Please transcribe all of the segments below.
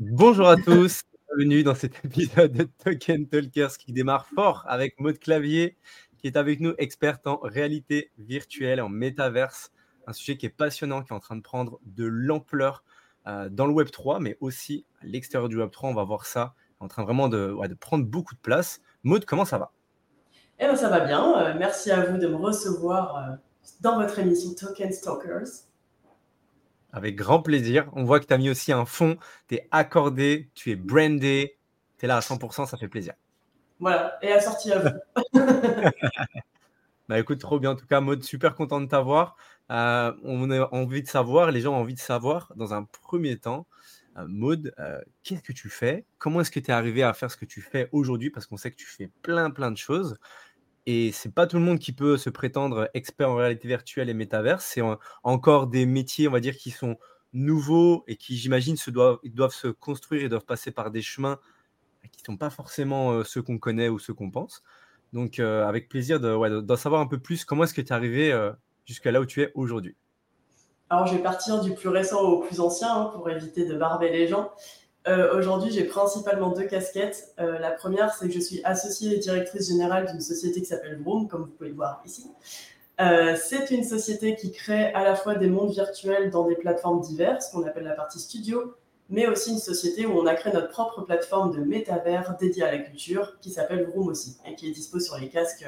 Bonjour à tous, bienvenue dans cet épisode de Token Talkers qui démarre fort avec Maud Clavier qui est avec nous, experte en réalité virtuelle, en métaverse, un sujet qui est passionnant, qui est en train de prendre de l'ampleur euh, dans le Web 3, mais aussi à l'extérieur du Web 3. On va voir ça, en train vraiment de, prendre beaucoup de place. Maud, comment ça va? Eh bien, ça va bien. Euh, merci à vous de me recevoir euh, dans votre émission Token Stalkers. Avec grand plaisir. On voit que tu as mis aussi un fond, tu es accordé, tu es brandé, tu es là à 100%, ça fait plaisir. Voilà, et assorti à vous. bah écoute, trop bien. En tout cas, mode super content de t'avoir. Euh, on a envie de savoir, les gens ont envie de savoir, dans un premier temps, euh, Maud, euh, qu'est-ce que tu fais? Comment est-ce que tu es arrivé à faire ce que tu fais aujourd'hui? Parce qu'on sait que tu fais plein, plein de choses. Et c'est pas tout le monde qui peut se prétendre expert en réalité virtuelle et métaverse. C'est encore des métiers, on va dire, qui sont nouveaux et qui, j'imagine, se doivent, doivent se construire et doivent passer par des chemins qui ne sont pas forcément euh, ceux qu'on connaît ou ceux qu'on pense. Donc, euh, avec plaisir d'en de, savoir un peu plus. Comment est-ce que tu es arrivé euh, jusqu'à là où tu es aujourd'hui? Alors, je vais partir du plus récent au plus ancien hein, pour éviter de barber les gens. Euh, Aujourd'hui, j'ai principalement deux casquettes. Euh, la première, c'est que je suis associée et directrice générale d'une société qui s'appelle Vroom, comme vous pouvez le voir ici. Euh, c'est une société qui crée à la fois des mondes virtuels dans des plateformes diverses, qu'on appelle la partie studio, mais aussi une société où on a créé notre propre plateforme de métavers dédiée à la culture, qui s'appelle Vroom aussi, et qui est dispo sur les casques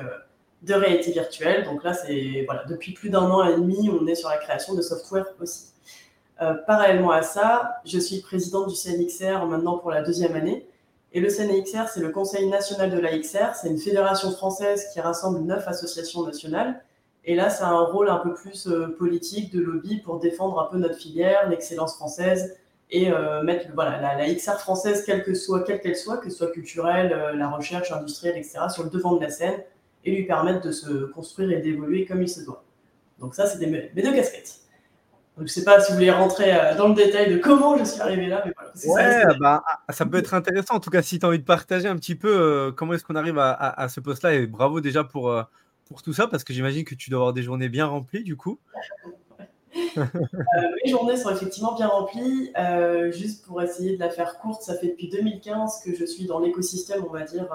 de réalité virtuelle. Donc là, c'est voilà, depuis plus d'un an et demi, on est sur la création de software aussi. Euh, parallèlement à ça, je suis présidente du CNXR maintenant pour la deuxième année. Et le CNXR, c'est le Conseil national de la XR. C'est une fédération française qui rassemble neuf associations nationales. Et là, ça a un rôle un peu plus euh, politique, de lobby, pour défendre un peu notre filière, l'excellence française, et euh, mettre voilà, la, la, XR française, quelle que soit, quelle qu'elle soit, que ce soit culturelle, la recherche industrielle, etc., sur le devant de la scène, et lui permettre de se construire et d'évoluer comme il se doit. Donc ça, c'est mes deux casquettes. Donc, je ne sais pas si vous voulez rentrer euh, dans le détail de comment je suis arrivé là, mais voilà. Ouais, ça, bah, ah, ça peut être intéressant. En tout cas, si tu as envie de partager un petit peu euh, comment est-ce qu'on arrive à, à, à ce poste-là, et bravo déjà pour, euh, pour tout ça, parce que j'imagine que tu dois avoir des journées bien remplies, du coup. euh, mes journées sont effectivement bien remplies. Juste pour essayer de la faire courte, ça fait depuis 2015 que je suis dans l'écosystème, on va dire,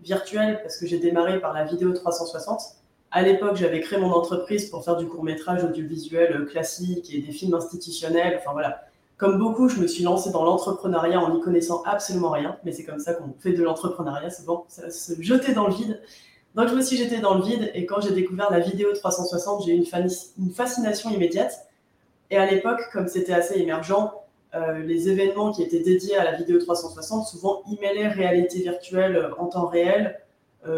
virtuel, parce que j'ai démarré par la vidéo 360. À l'époque, j'avais créé mon entreprise pour faire du court métrage audiovisuel classique et des films institutionnels. Enfin voilà. Comme beaucoup, je me suis lancée dans l'entrepreneuriat en n'y connaissant absolument rien, mais c'est comme ça qu'on fait de l'entrepreneuriat, c'est bon, ça se jeter dans le vide. Donc je me suis jetée dans le vide et quand j'ai découvert la vidéo 360, j'ai eu une, fascination immédiate. Et à l'époque, comme c'était assez émergent, euh, les événements qui étaient dédiés à la vidéo 360 souvent e-mailaient réalité virtuelle en temps réel, euh,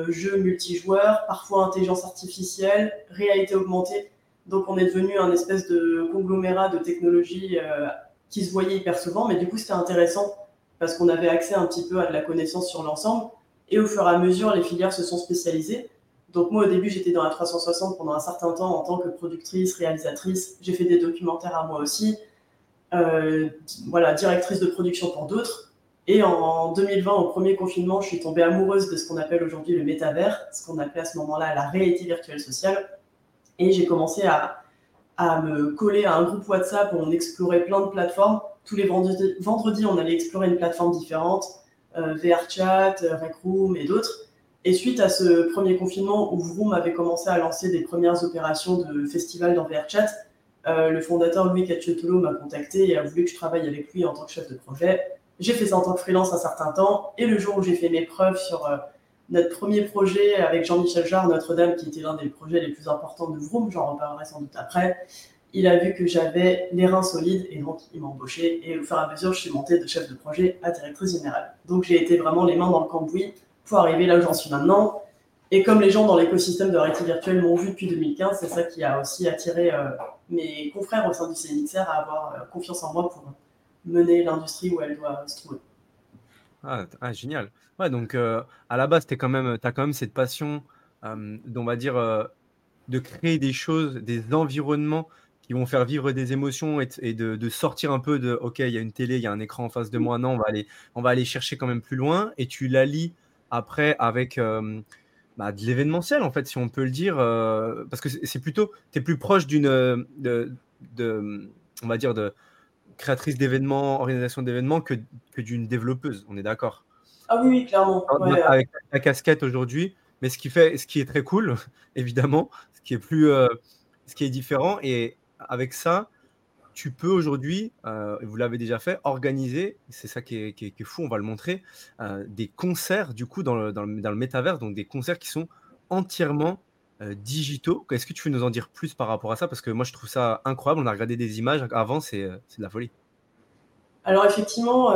jeux multijoueurs, parfois intelligence artificielle, réalité augmentée. Donc on est devenu un espèce de conglomérat de technologies euh, qui se voyait hyper souvent, mais du coup c'était intéressant parce qu'on avait accès un petit peu à de la connaissance sur l'ensemble. Et au fur et à mesure, les filières se sont spécialisées. Donc moi, au début, j'étais dans la 360 pendant un certain temps en tant que productrice, réalisatrice. J'ai fait des documentaires à moi aussi. Euh, voilà, directrice de production pour d'autres. Et en 2020, au premier confinement, je suis tombée amoureuse de ce qu'on appelle aujourd'hui le métavers, ce qu'on appelait à ce moment-là la réalité virtuelle sociale. Et j'ai commencé à, à, me coller à un groupe WhatsApp où on explorait plein de plateformes. Tous les vendredis, vendredis on allait explorer une plateforme différente, euh, VRChat, Rec Room et d'autres. Et suite à ce premier confinement où Vroom avait commencé à lancer des premières opérations de festival dans VRChat, euh, le fondateur Louis Cacciotolo m'a contacté et a voulu que je travaille avec lui en tant que chef de projet. J'ai fait ça en tant que freelance un certain temps, et le jour où j'ai fait mes preuves sur euh, notre premier projet avec Jean-Michel Jarre, Notre-Dame, qui était l'un des projets les plus importants de Vroom, j'en reparlerai sans doute après, il a vu que j'avais les reins solides, et donc il m'a embauché, et au fur et à mesure, je suis montée de chef de projet à directrice générale. Donc j'ai été vraiment les mains dans le cambouis pour arriver là où j'en suis maintenant. Et comme les gens dans l'écosystème de réalité virtuelle m'ont vu depuis 2015, c'est ça qui a aussi attiré euh, mes confrères au sein du CNXR à avoir euh, confiance en moi pour mener l'industrie où elle doit se trouver. Ah, ah génial. Ouais, donc euh, à la base, tu as quand même cette passion, euh, on va dire, euh, de créer des choses, des environnements qui vont faire vivre des émotions et, de, sortir un peu de, OK, il y a une télé, il y a un écran en face de moi, non, on va aller, on va aller chercher quand même plus loin, et tu l'allies après avec euh, bah, de l'événementiel, en fait, si on peut le dire, parce que c'est plutôt, tu es plus proche d'une, de, de, on va dire, de créatrice d'événements, organisation d'événements que, que d'une développeuse. On est d'accord? Ah oui, oui clairement. Avec la casquette aujourd'hui. Mais ce qui, fait, ce qui est très cool, évidemment, ce qui est plus, ce qui est différent, et avec ça, tu peux aujourd'hui, euh, vous l'avez déjà fait, organiser, c'est ça qui est, fou, on va le montrer, euh, des concerts du coup dans le, dans, le, métaverse, donc des concerts qui sont entièrement euh, digitaux. Est-ce que tu veux nous en dire plus par rapport à ça? Parce que moi je trouve ça incroyable, on a regardé des images avant, c'est de la folie. Alors effectivement,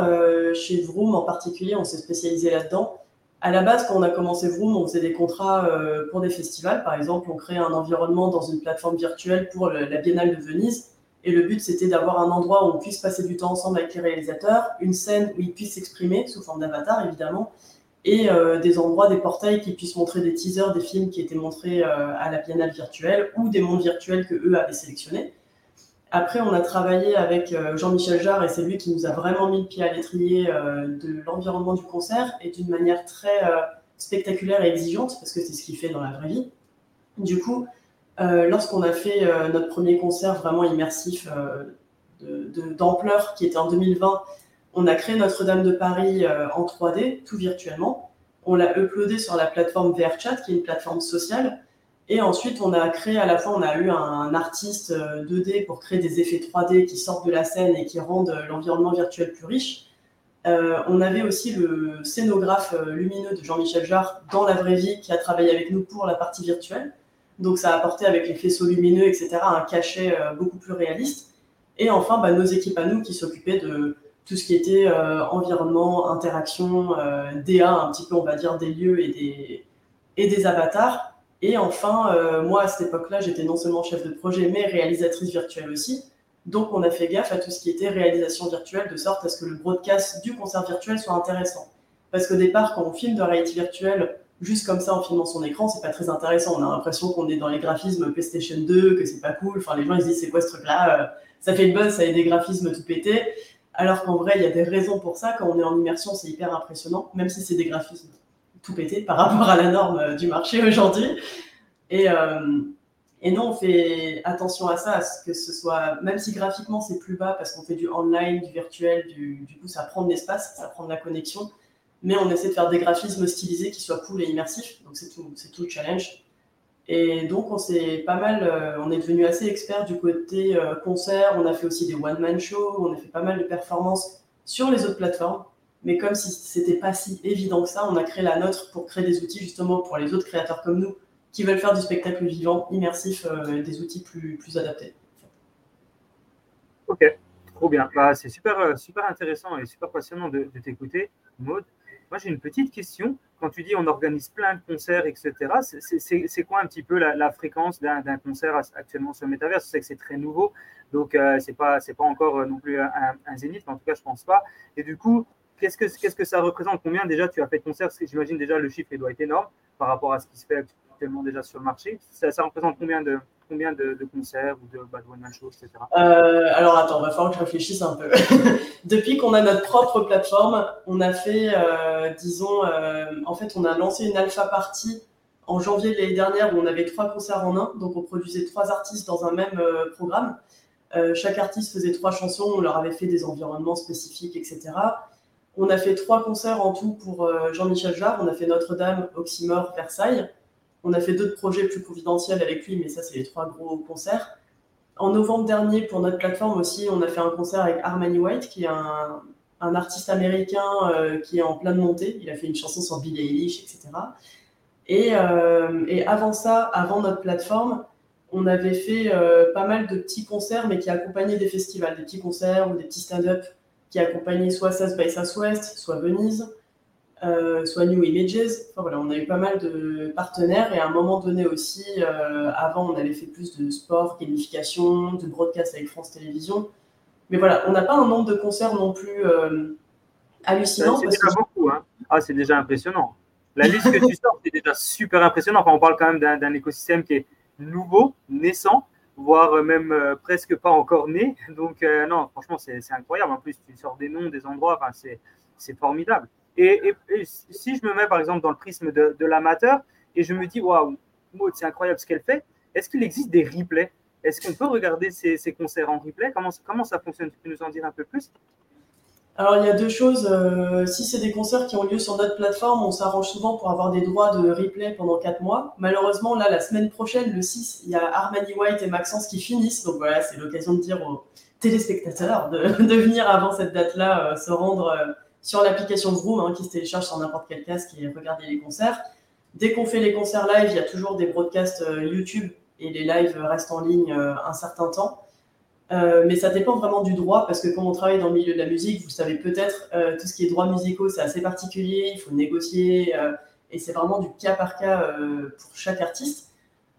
chez Vroom en particulier, on s'est spécialisé là-dedans. À la base, quand on a commencé Vroom, on faisait des contrats pour des festivals. Par exemple, on crée un environnement dans une plateforme virtuelle pour la Biennale de Venise et le but, c'était d'avoir un endroit où on puisse passer du temps ensemble avec les réalisateurs, une scène où ils puissent s'exprimer sous forme d'avatar, évidemment, et euh, des endroits, des portails qui puissent montrer des teasers des films qui étaient montrés euh, à la Biennale virtuelle ou des mondes virtuels que eux avaient sélectionnés. Après, on a travaillé avec euh, Jean-Michel Jarre et c'est lui qui nous a vraiment mis le pied à l'étrier de l'environnement du concert et d'une manière très spectaculaire et exigeante parce que c'est ce qu'il fait dans la vraie vie. Du coup, lorsqu'on a fait notre premier concert vraiment immersif d'ampleur, qui était en 2020, on a créé Notre-Dame de Paris en 3D, tout virtuellement. On l'a uploadé sur la plateforme VRChat, qui est une plateforme sociale. Et ensuite, on a créé à la fois, on a eu un, artiste 2D pour créer des effets 3D qui sortent de la scène et qui rendent l'environnement virtuel plus riche. on avait aussi le scénographe lumineux de Jean-Michel Jarre dans la vraie vie qui a travaillé avec nous pour la partie virtuelle. Donc ça a apporté avec les faisceaux lumineux, etc., un cachet euh, beaucoup plus réaliste. Et enfin, bah, nos équipes à nous qui s'occupaient de tout ce qui était euh, environnement, interaction, euh, DA, un petit peu, on va dire, des lieux et des, et des avatars. Et enfin, moi, à cette époque-là, j'étais non seulement chef de projet, mais réalisatrice virtuelle aussi. Donc, on a fait gaffe à tout ce qui était réalisation virtuelle, de sorte à ce que le broadcast du concert virtuel soit intéressant. Parce qu'au départ, quand on filme de réalité virtuelle, juste comme ça en filmant son écran, c'est pas très intéressant. On a l'impression qu'on est dans les graphismes PlayStation 2, que c'est pas cool. Enfin, les gens ils se disent c'est quoi ce truc-là euh, Ça fait une bonne, ça a des graphismes tout pétés. Alors qu'en vrai, il y a des raisons pour ça. Quand on est en immersion, c'est hyper impressionnant, même si c'est des graphismes tout pétés par rapport à la norme euh, du marché aujourd'hui. Et, euh, et non, on fait attention à ça, à ce que ce soit, même si graphiquement c'est plus bas parce qu'on fait du online, du virtuel, du, du coup ça prend de l'espace, ça prend de la connexion mais on essaie de faire des graphismes stylisés qui soient cool et immersifs. Donc c'est tout, c'est tout le challenge. Et donc on s'est pas mal, euh, on est devenu assez expert du côté euh, concert. On a fait aussi des one man shows, on a fait pas mal de performances sur les autres plateformes. Mais comme si c'était pas si évident que ça, on a créé la nôtre pour créer des outils justement pour les autres créateurs comme nous qui veulent faire du spectacle vivant, immersif, euh, des outils plus, adaptés. Ok, trop bien. Bah, c'est super, super intéressant et super passionnant de, de t'écouter, Maud. Moi, j'ai une petite question. Quand tu dis on organise plein de concerts, etc., c'est quoi un petit peu la, fréquence d'un concert actuellement sur le métavers Je sais que c'est très nouveau, donc euh, c'est pas, pas encore euh, non plus un, zénith, en tout cas, je pense pas. Et du coup, qu'est-ce que, ça représente? Combien déjà tu as fait de concerts? J'imagine déjà le chiffre doit être énorme par rapport à ce qui se fait actuellement déjà sur le marché. Ça, représente combien de, combien de, concerts ou de bad one shows, etc. Euh, alors attends, va falloir que je réfléchisse un peu. Depuis qu'on a notre propre plateforme, on a fait, euh, disons, euh, en fait, on a lancé une alpha party en janvier de l'année dernière où on avait trois concerts en un, donc on produisait trois artistes dans un même programme. chaque artiste faisait trois chansons, on leur avait fait des environnements spécifiques, etc. On a fait trois concerts en tout pour Jean-Michel Jarre. On a fait Notre-Dame, Oxymore, Versailles. On a fait d'autres projets plus confidentiels avec lui, mais ça, c'est les trois gros concerts. En novembre dernier, pour notre plateforme aussi, on a fait un concert avec Armani White, qui est un, artiste américain euh, qui est en pleine montée. Il a fait une chanson sur Billie Eilish, etc. Euh, et, avant ça, avant notre plateforme, on avait fait euh, pas mal de petits concerts, mais qui accompagnaient des festivals, des petits concerts ou des petits stand-up qui accompagnaient soit South by Southwest, soit Venise. Euh, soit New Images. voilà, on a eu pas mal de partenaires et à un moment donné aussi, euh, avant, on avait fait plus de sport, gamification, de broadcast avec France Télévisions. Mais voilà, on n'a pas un nombre de concerts non plus euh, hallucinant. C'est déjà beaucoup, hein. Ah, c'est déjà impressionnant. La liste que tu sors, c'est déjà super impressionnant. Enfin, on parle quand même d'un écosystème qui est nouveau, naissant, voire même presque pas encore né. Donc, non, franchement, c'est incroyable. En plus, tu sors des noms, des endroits, enfin, c'est formidable. Et, si je me mets par exemple dans le prisme de, l'amateur et je me dis, waouh, Maud, c'est incroyable ce qu'elle fait, est-ce qu'il existe des replays? Est-ce qu'on peut regarder ces, concerts en replay? Comment, comment ça fonctionne? Tu peux nous en dire un peu plus? Alors il y a deux choses. Euh, si c'est des concerts qui ont lieu sur notre plateforme, on s'arrange souvent pour avoir des droits de replay pendant 4 mois. Malheureusement, là, la semaine prochaine, le 6, il y a Armani White et Maxence qui finissent. Donc voilà, c'est l'occasion de dire aux téléspectateurs de, venir avant cette date-là, euh, se rendre euh, sur l'application Vroom hein, qui se télécharge sur n'importe quel casque et regarder les concerts. Dès qu'on fait les concerts live, il y a toujours des broadcasts YouTube et les lives restent en ligne un certain temps. Euh, mais ça dépend vraiment du droit, parce que quand on travaille dans le milieu de la musique, vous savez peut-être, euh, tout ce qui est droits musicaux, c'est assez particulier, il faut négocier, euh, et c'est vraiment du cas par cas pour chaque artiste.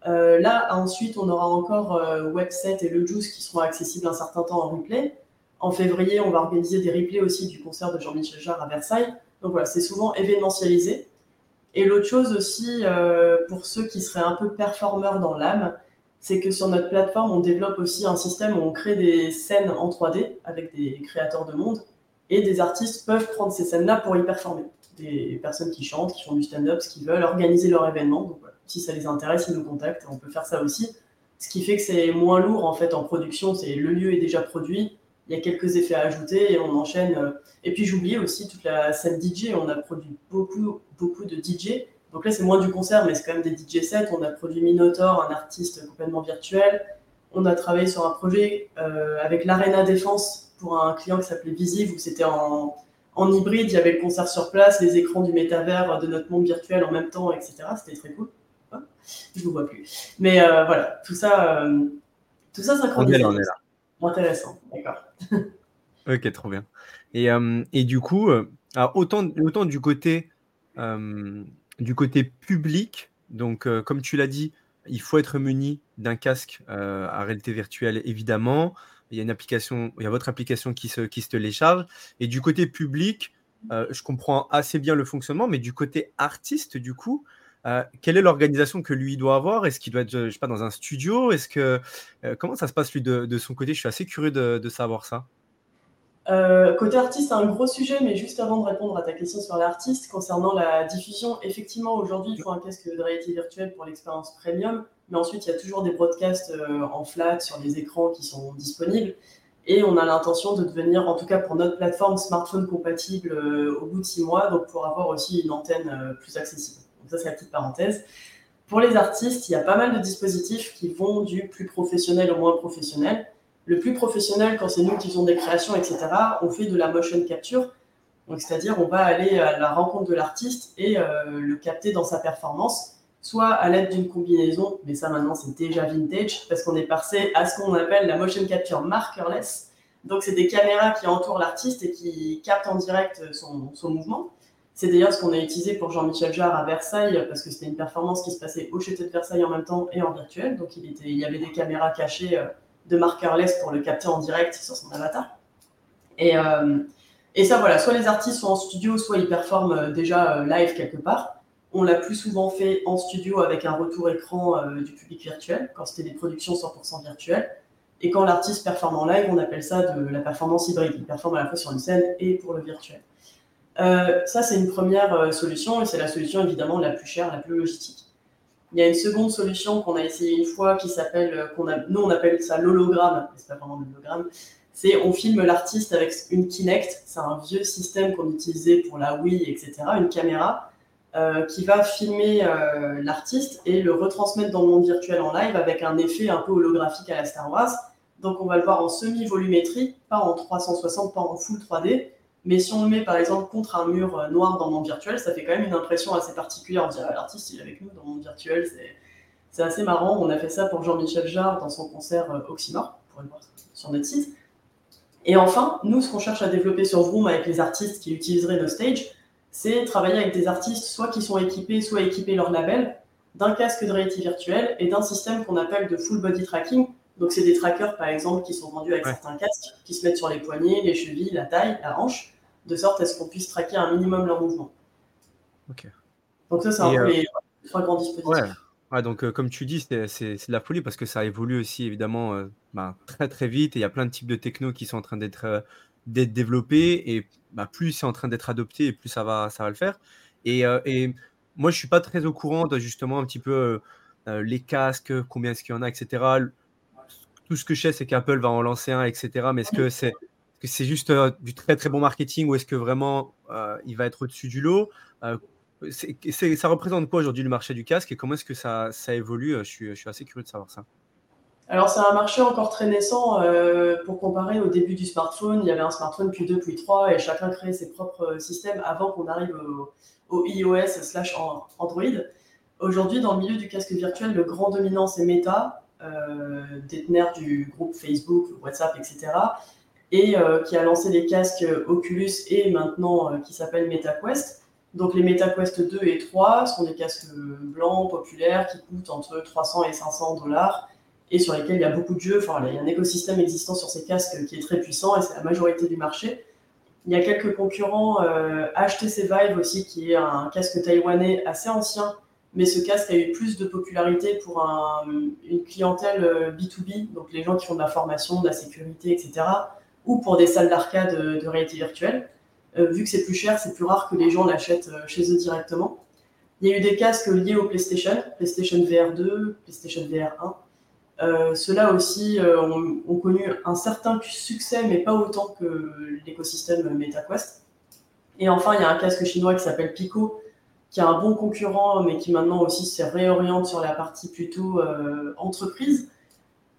là, ensuite, on aura encore Web7 et Le Juice qui seront accessibles un certain temps en replay. En février, on va organiser des replays aussi du concert de Jean-Michel Jarre à Versailles. Donc voilà, c'est souvent événementialisé. Et l'autre chose aussi, pour ceux qui seraient un peu performeurs dans l'âme, c'est que sur notre plateforme, on développe aussi un système où on crée des scènes en 3D avec des créateurs de monde et des artistes peuvent prendre ces scènes-là pour y performer. Des personnes qui chantent, qui font du stand-up, qui veulent organiser leur événement. Donc, si ça les intéresse, ils nous contactent, on peut faire ça aussi. Ce qui fait que c'est moins lourd en fait en production, c'est le lieu est déjà produit, il y a quelques effets à ajouter et on enchaîne. Et puis j'oubliais aussi toute la scène DJ, on a produit beaucoup, beaucoup de DJ donc là, c'est moins du concert, mais c'est quand même des DJ sets. On a produit Minotaur, un artiste complètement virtuel. On a travaillé sur un projet euh, avec l'Arena Défense pour un client qui s'appelait Visive, où c'était en, hybride. Il y avait le concert sur place, les écrans du métavers, de notre monde virtuel en même temps, etc. C'était très cool. Je ne vous vois plus. Mais euh, voilà, tout ça, euh, tout ça synchronisé. On est là. Intéressant, d'accord. ok, trop bien. Et, et du coup, autant, autant du côté du côté public, donc euh, comme tu l'as dit, il faut être muni d'un casque euh, à réalité virtuelle, évidemment. Il y a une application, il y a votre application qui se, qui se télécharge. Et du côté public, euh, je comprends assez bien le fonctionnement, mais du côté artiste, du coup, quelle est l'organisation que lui doit avoir? Est-ce qu'il doit être, je sais pas, dans un studio? Est-ce que comment ça se passe lui de, son côté? Je suis assez curieux de savoir ça. Euh, côté artiste, c'est un gros sujet, mais juste avant de répondre à ta question sur l'artiste, concernant la diffusion, effectivement, aujourd'hui, il faut un casque de réalité virtuelle pour l'expérience premium, mais ensuite, il y a toujours des broadcasts euh, en flat sur les écrans qui sont disponibles. Et on a l'intention de devenir, en tout cas pour notre plateforme, smartphone compatible euh, au bout de six mois, donc pour avoir aussi une antenne plus accessible. Ça, c'est la petite parenthèse. Pour les artistes, il y a pas mal de dispositifs qui vont du plus professionnel au moins professionnel le plus professionnel, quand c'est nous qui faisons des créations, etc., on fait de la motion capture. Donc, c'est-à-dire, on va aller à la rencontre de l'artiste et euh, le capter dans sa performance, soit à l'aide d'une combinaison, mais ça maintenant c'est déjà vintage, parce qu'on est passé à ce qu'on appelle la motion capture markerless. Donc, c'est des caméras qui entourent l'artiste et qui captent en direct son mouvement. C'est d'ailleurs ce qu'on a utilisé pour Jean-Michel Jarre à Versailles, parce que c'était une performance qui se passait au château de Versailles en même temps et en virtuel. Donc, il, y avait des caméras cachées. Euh, de markerless pour le capter en direct sur son avatar. Et, euh, et ça, voilà, soit les artistes sont en studio, soit ils performent euh, déjà live quelque part. On l'a plus souvent fait en studio avec un retour écran du public virtuel, quand c'était des productions 100% virtuelles. Et quand l'artiste performe en live, on appelle ça de la performance hybride. Il performe à la fois sur une scène et pour le virtuel. Ça, c'est une première solution et c'est la solution évidemment la plus chère, la plus logistique. Il y a une seconde solution qu'on a essayé une fois qui s'appelle, euh, qu'on nous on appelle ça l'hologramme, c'est pas vraiment l'hologramme. C'est on filme l'artiste avec une Kinect, c'est un vieux système qu'on utilisait pour la Wii, etc. Une caméra euh, qui va filmer euh, l'artiste et le retransmettre dans le monde virtuel en live avec un effet un peu holographique à la Star Wars. Donc on va le voir en semi-volumétrie, pas en 360, pas en full 3D, mais si on le met par exemple contre un mur euh, noir dans le monde virtuel, ça fait quand même une impression assez particulière. On dirait ah, l'artiste il est avec nous dans le monde virtuel, c'est assez marrant. On a fait ça pour Jean-Michel Jarre dans son concert euh, Oxymore, vous pourrez le voir sur notre site. Et enfin, nous, ce qu'on cherche à développer sur Vroom avec les artistes qui utiliseraient nos stages, c'est travailler avec des artistes soit qui sont équipés, soit équipés leur label, d'un casque de réalité virtuelle et d'un système qu'on appelle de full body tracking. Donc, c'est des trackers, par exemple, qui sont vendus avec certains casques, qui se mettent sur les poignets, les chevilles, la taille, la hanche de sorte à ce qu'on puisse traquer un minimum leur mouvement. Ok. Donc ça, c'est un peu euh, les trois grands dispositifs. Ouais. donc euh, comme tu dis, c'est de la folie parce que ça évolue aussi évidemment euh, bah, très très vite et il y a plein de types de techno qui sont en train d'être développés et bah, plus c'est en train d'être adopté et plus ça va, ça va le faire. Et, et moi, je suis pas très au courant de justement un petit peu les casques, combien est-ce qu'il y en a, etc tout ce que je sais, c'est qu'Apple va en lancer un, etc. Mais est-ce que c'est c'est juste du très très bon marketing ou est-ce que vraiment il va être au-dessus du lot Ça représente quoi aujourd'hui le marché du casque et comment est-ce que ça, évolue je suis, assez curieux de savoir ça. Alors, c'est un marché encore très naissant. Euh, pour comparer, au début du smartphone, il y avait un smartphone, puis deux, puis trois, et chacun créait ses propres systèmes avant qu'on arrive au, iOS slash Android. Aujourd'hui, dans le milieu du casque virtuel, le grand dominant, c'est Meta, euh, du groupe Facebook, WhatsApp, etc., et euh, qui a lancé les casques Oculus et maintenant qui s'appelle MetaQuest. Donc les MetaQuest 2 et 3 sont des casques blancs, populaires, qui coûtent entre 300 et 500 dollars et sur lesquels il y a beaucoup de jeux. Enfin, il y a un écosystème existant sur ces casques qui est très puissant et c'est la majorité du marché. Il y a quelques concurrents, euh, HTC Vive aussi, qui est un casque taïwanais assez ancien, mais ce casque a eu plus de popularité pour une clientèle B2B, euh, donc les gens qui font de la formation, de la sécurité, etc., ou pour des salles d'arcade de, réalité virtuelle. Euh, vu que c'est plus cher, c'est plus rare que les gens l'achètent chez eux directement. Il y a eu des casques liés au PlayStation, PlayStation VR 2, PlayStation VR 1, euh, Ceux-là aussi euh, ont, connu un certain succès, mais pas autant que l'écosystème MetaQuest. Et enfin, il y a un casque chinois qui s'appelle Pico, qui est un bon concurrent, mais qui maintenant aussi se réoriente sur la partie plutôt euh, entreprise.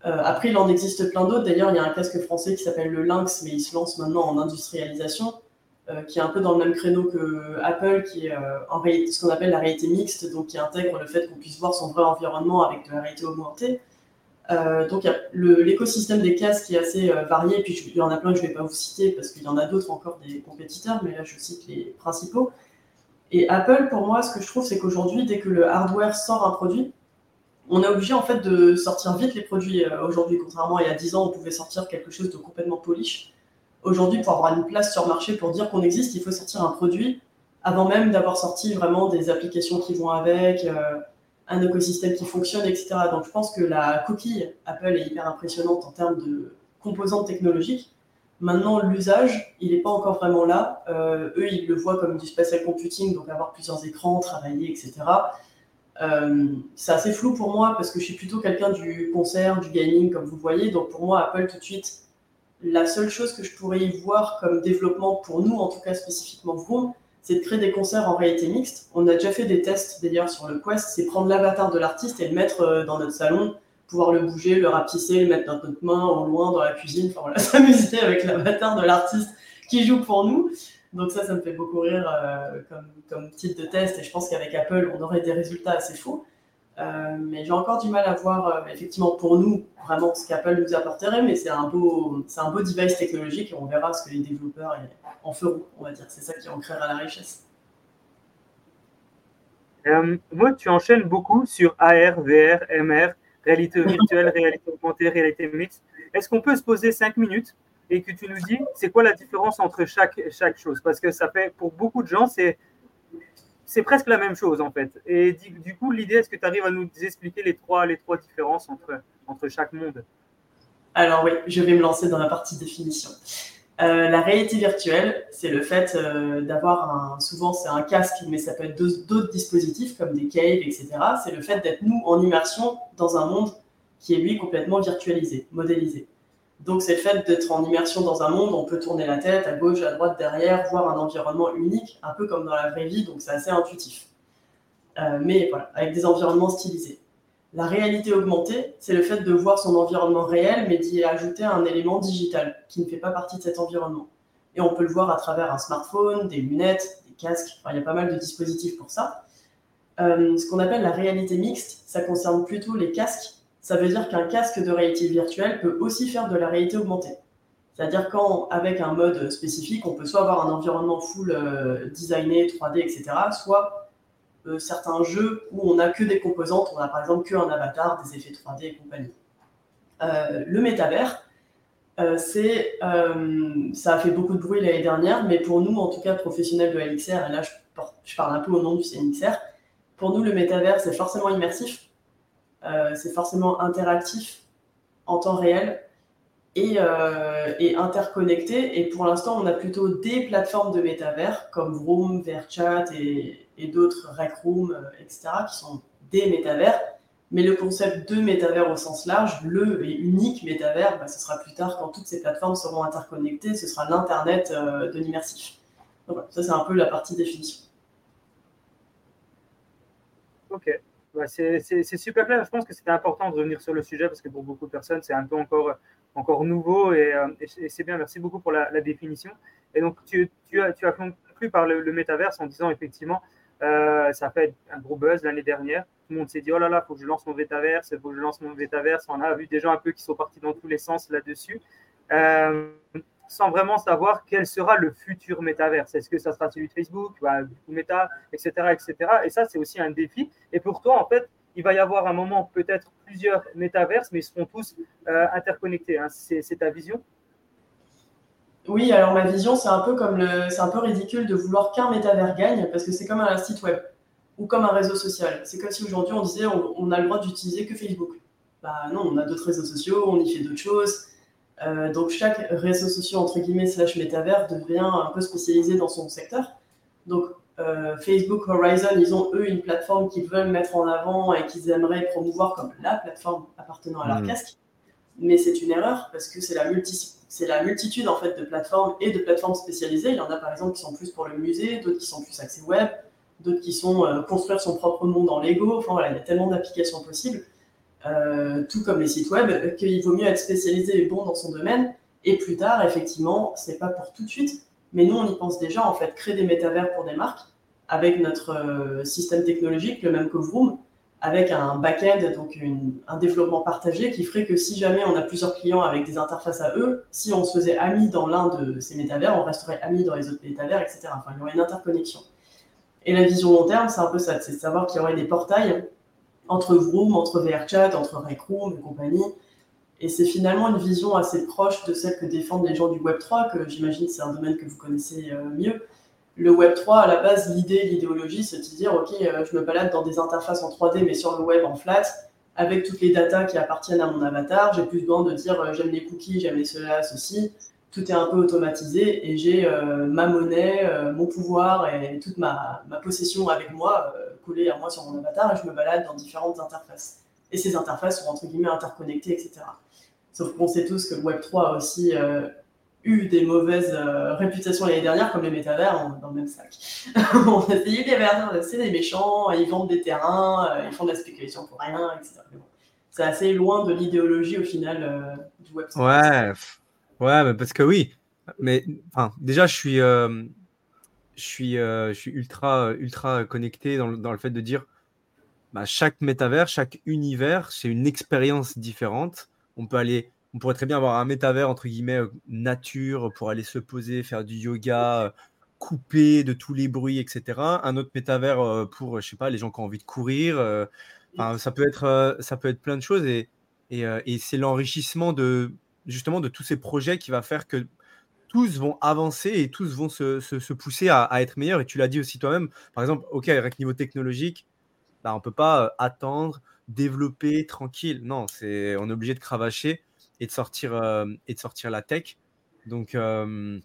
Après, il en existe plein d'autres. D'ailleurs, il y a un casque français qui s'appelle le Lynx, mais il se lance maintenant en industrialisation, qui est un peu dans le même créneau que Apple, qui est en réalité, ce qu'on appelle la réalité mixte, donc qui intègre le fait qu'on puisse voir son vrai environnement avec de la réalité augmentée. Euh, donc l'écosystème des casques est assez euh, varié, puis il y en a plein que je ne vais pas vous citer parce qu'il y en a d'autres encore des compétiteurs, mais là je cite les principaux. Et Apple, pour moi, ce que je trouve, c'est qu'aujourd'hui, dès que le hardware sort un produit, on est obligé en fait de sortir vite les produits. Euh, aujourd'hui, contrairement à il y a 10 ans, on pouvait sortir quelque chose de complètement polish. Aujourd'hui, pour avoir une place sur le marché, pour dire qu'on existe, il faut sortir un produit avant même d'avoir sorti vraiment des applications qui vont avec un écosystème qui fonctionne, etc. Donc je pense que la coquille Apple est hyper impressionnante en termes de composantes technologiques. Maintenant, l'usage, il n'est pas encore vraiment là. Euh, eux, ils le voient comme du spatial computing, donc avoir plusieurs écrans, travailler, etc. Euh, c'est assez flou pour moi parce que je suis plutôt quelqu'un du concert, du gaming, comme vous voyez. Donc pour moi, Apple, tout de suite, la seule chose que je pourrais y voir comme développement pour nous, en tout cas spécifiquement vous, c'est de créer des concerts en réalité mixte. On a déjà fait des tests d'ailleurs sur le Quest, c'est prendre l'avatar de l'artiste et le mettre euh, dans notre salon, pouvoir le bouger, le rapetisser, le mettre dans notre main, au loin, dans la cuisine, enfin voilà, s'amuser avec l'avatar de l'artiste qui joue pour nous. Donc ça, ça me fait beaucoup rire euh, comme, comme type de test et je pense qu'avec Apple, on aurait des résultats assez fous. Euh, mais j'ai encore du mal à voir, effectivement, pour nous, vraiment ce qu'Apple nous apporterait, mais c'est un, beau, un beau device technologique et on verra ce que les développeurs en feront, on va dire. C'est ça qui en créera la richesse. Euh, moi, tu enchaînes beaucoup sur AR, VR, MR, réalité virtuelle, réalité augmentée, réalité mixte. Est-ce qu'on peut se poser cinq minutes et que tu nous dis c'est quoi la différence entre chaque, chaque chose? Parce que ça fait, pour beaucoup de gens, c'est c'est presque la même chose en fait. Et du, coup, l'idée, est-ce que tu arrives à nous expliquer les trois, les trois différences entre, entre chaque monde? Alors oui, je vais me lancer dans la partie définition. Euh, la réalité virtuelle, c'est le fait euh, d'avoir un, souvent c'est un casque, mais ça peut être d'autres dispositifs comme des caves, etc. C'est le fait d'être nous en immersion dans un monde qui est lui complètement virtualisé, modélisé. Donc c'est le fait d'être en immersion dans un monde, on peut tourner la tête à gauche, à droite, derrière, voir un environnement unique, un peu comme dans la vraie vie, donc c'est assez intuitif. Euh, mais voilà, avec des environnements stylisés. La réalité augmentée, c'est le fait de voir son environnement réel, mais d'y ajouter un élément digital qui ne fait pas partie de cet environnement. Et on peut le voir à travers un smartphone, des lunettes, des casques, il y a pas mal de dispositifs pour ça. Euh, ce qu'on appelle la réalité mixte, ça concerne plutôt les casques. Ça veut dire qu'un casque de réalité virtuelle peut aussi faire de la réalité augmentée. C'est-à-dire quand, avec un mode spécifique, on peut soit avoir un environnement full euh, designé, 3D, etc., soit euh, certains jeux où on n'a que des composantes, on a par exemple qu'un avatar, des effets 3D et compagnie. Euh, le métavers, c'est, ça a fait beaucoup de bruit l'année dernière, mais pour nous, en tout cas professionnels de LXR, et là je, je parle un peu au nom du CNXR, pour nous, le métavers, c'est forcément immersif, c'est forcément interactif en temps réel, et, et, interconnecté. Et pour l'instant, on a plutôt des plateformes de métavers comme Vroom, VRChat et, d'autres Rec Room, etc., qui sont des métavers, Mais le concept de métavers au sens large, le et unique métavers, bah, ce sera plus tard quand toutes ces plateformes seront interconnectées, ce sera l'Internet euh, de l'immersif. Donc ça c'est un peu la partie définition. Ok, c'est super clair. Je pense que c'était important de revenir sur le sujet parce que pour beaucoup de personnes, c'est un peu encore, encore nouveau et, euh, c'est bien. Merci beaucoup pour la, définition. Et donc, tu, as, tu as conclu par le, le métaverse en disant effectivement, euh, ça fait un gros buzz l'année dernière. Tout le monde s'est dit, oh là là, il faut que je lance mon métaverse, faut que je lance mon métaverse. On a vu des gens un peu qui sont partis dans tous les sens là-dessus. Euh, sans vraiment savoir quel sera le futur métaverse. Est-ce que ça sera celui de Facebook, bah, Meta, etc., etc. Et ça, c'est aussi un défi. Et pour toi, en fait, il va y avoir un moment, peut-être plusieurs métaverses, mais ils seront tous euh, interconnectés. Hein. C'est ta vision? Oui, alors ma vision, c'est un peu un peu ridicule de vouloir qu'un métavers gagne parce que c'est comme un site web ou comme un réseau social. C'est comme si aujourd'hui on disait on, a le droit d'utiliser que Facebook. Bah non, on a d'autres réseaux sociaux, on y fait d'autres choses. Euh, donc chaque réseau social entre guillemets slash métavers devient un peu spécialisé dans son secteur. Donc euh, Facebook Horizon, ils ont eux une plateforme qu'ils veulent mettre en avant et qu'ils aimeraient promouvoir comme la plateforme appartenant à leur mmh. casque. Mais c'est une erreur parce que c'est la multi c'est la multitude en fait de plateformes et de plateformes spécialisées. Il y en a par exemple qui sont plus pour le musée, d'autres qui sont plus axées web, d'autres qui sont euh, construire son propre monde en Lego. Enfin voilà, il y a tellement d'applications possibles, tout comme les sites web, qu'il vaut mieux être spécialisé et bon dans son domaine. Et plus tard, effectivement, c'est pas pour tout de suite, mais nous on y pense déjà en fait, créer des métavers pour des marques avec notre euh, système technologique, le même que Vroom, avec un back-end, donc un développement partagé qui ferait que si jamais on a plusieurs clients avec des interfaces à eux, si on se faisait amis dans l'un de ces métavers, on resterait amis dans les autres métavers, etc. Enfin, il y aurait une interconnexion. Et la vision long terme, c'est un peu ça, c'est de savoir qu'il y aurait des portails entre Vroom, entre VRChat, entre Rec.Room et compagnie. Et c'est finalement une vision assez proche de celle que défendent les gens du Web3, que j'imagine c'est un domaine que vous connaissez euh, mieux le Web 3, à la base, l'idée, l'idéologie, c'est de dire, OK, euh, je me balade dans des interfaces en 3D, mais sur le web en flat, avec toutes les datas qui appartiennent à mon avatar. J'ai plus besoin de dire, euh, j'aime les cookies, j'aime les cela, ceci. Tout est un peu automatisé et j'ai ma monnaie, mon pouvoir et toute ma possession avec moi, collée à moi sur mon avatar, et je me balade dans différentes interfaces. Et ces interfaces sont entre guillemets interconnectées, etc. Sauf qu'on sait tous que le Web 3 a aussi eu des mauvaises euh, réputations l'année dernière, comme les métavers, dans le même sac. on a essayé les métavers, c'est des méchants, ils vendent des terrains, euh, ils font de la spéculation pour rien, etc. c'est assez loin de l'idéologie au final euh, du web. Ouais, ouais, parce que oui. Mais déjà, je suis, je suis, je suis ultra, ultra connecté dans le, dans le fait de dire, bah, chaque métavers, chaque univers, c'est une expérience différente. On peut aller on pourrait très bien avoir un métavers entre guillemets euh, nature pour aller se poser, faire du yoga, euh, couper de tous les bruits, etc. Un autre métavers euh, pour, je sais pas, les gens qui ont envie de courir. ça peut être, ça peut être plein de choses et, et, c'est l'enrichissement de justement de tous ces projets qui va faire que tous vont avancer et tous vont se, pousser à, être meilleurs. Et tu l'as dit aussi toi-même, par exemple, ok, avec niveau technologique, bah, on ne peut pas attendre, développer tranquille. Non, c'est on est obligé de cravacher et de sortir, euh, et de sortir la tech. Donc, euh,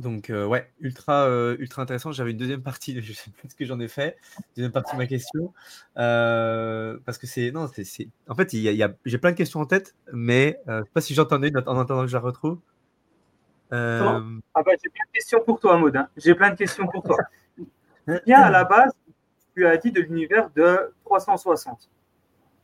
donc euh, ouais, ultra, ultra intéressant. J'avais une deuxième partie, je sais plus ce que j'en ai fait, deuxième partie de ma question. parce que c'est. Non, c'est. En fait, j'ai plein de questions en tête, mais je sais pas si j'entendais en attendant que je la retrouve. Ah bah, j'ai plein de questions pour toi, Maud. Hein. J'ai plein de questions pour toi. Bien, à la base, tu as dit de l'univers de 360.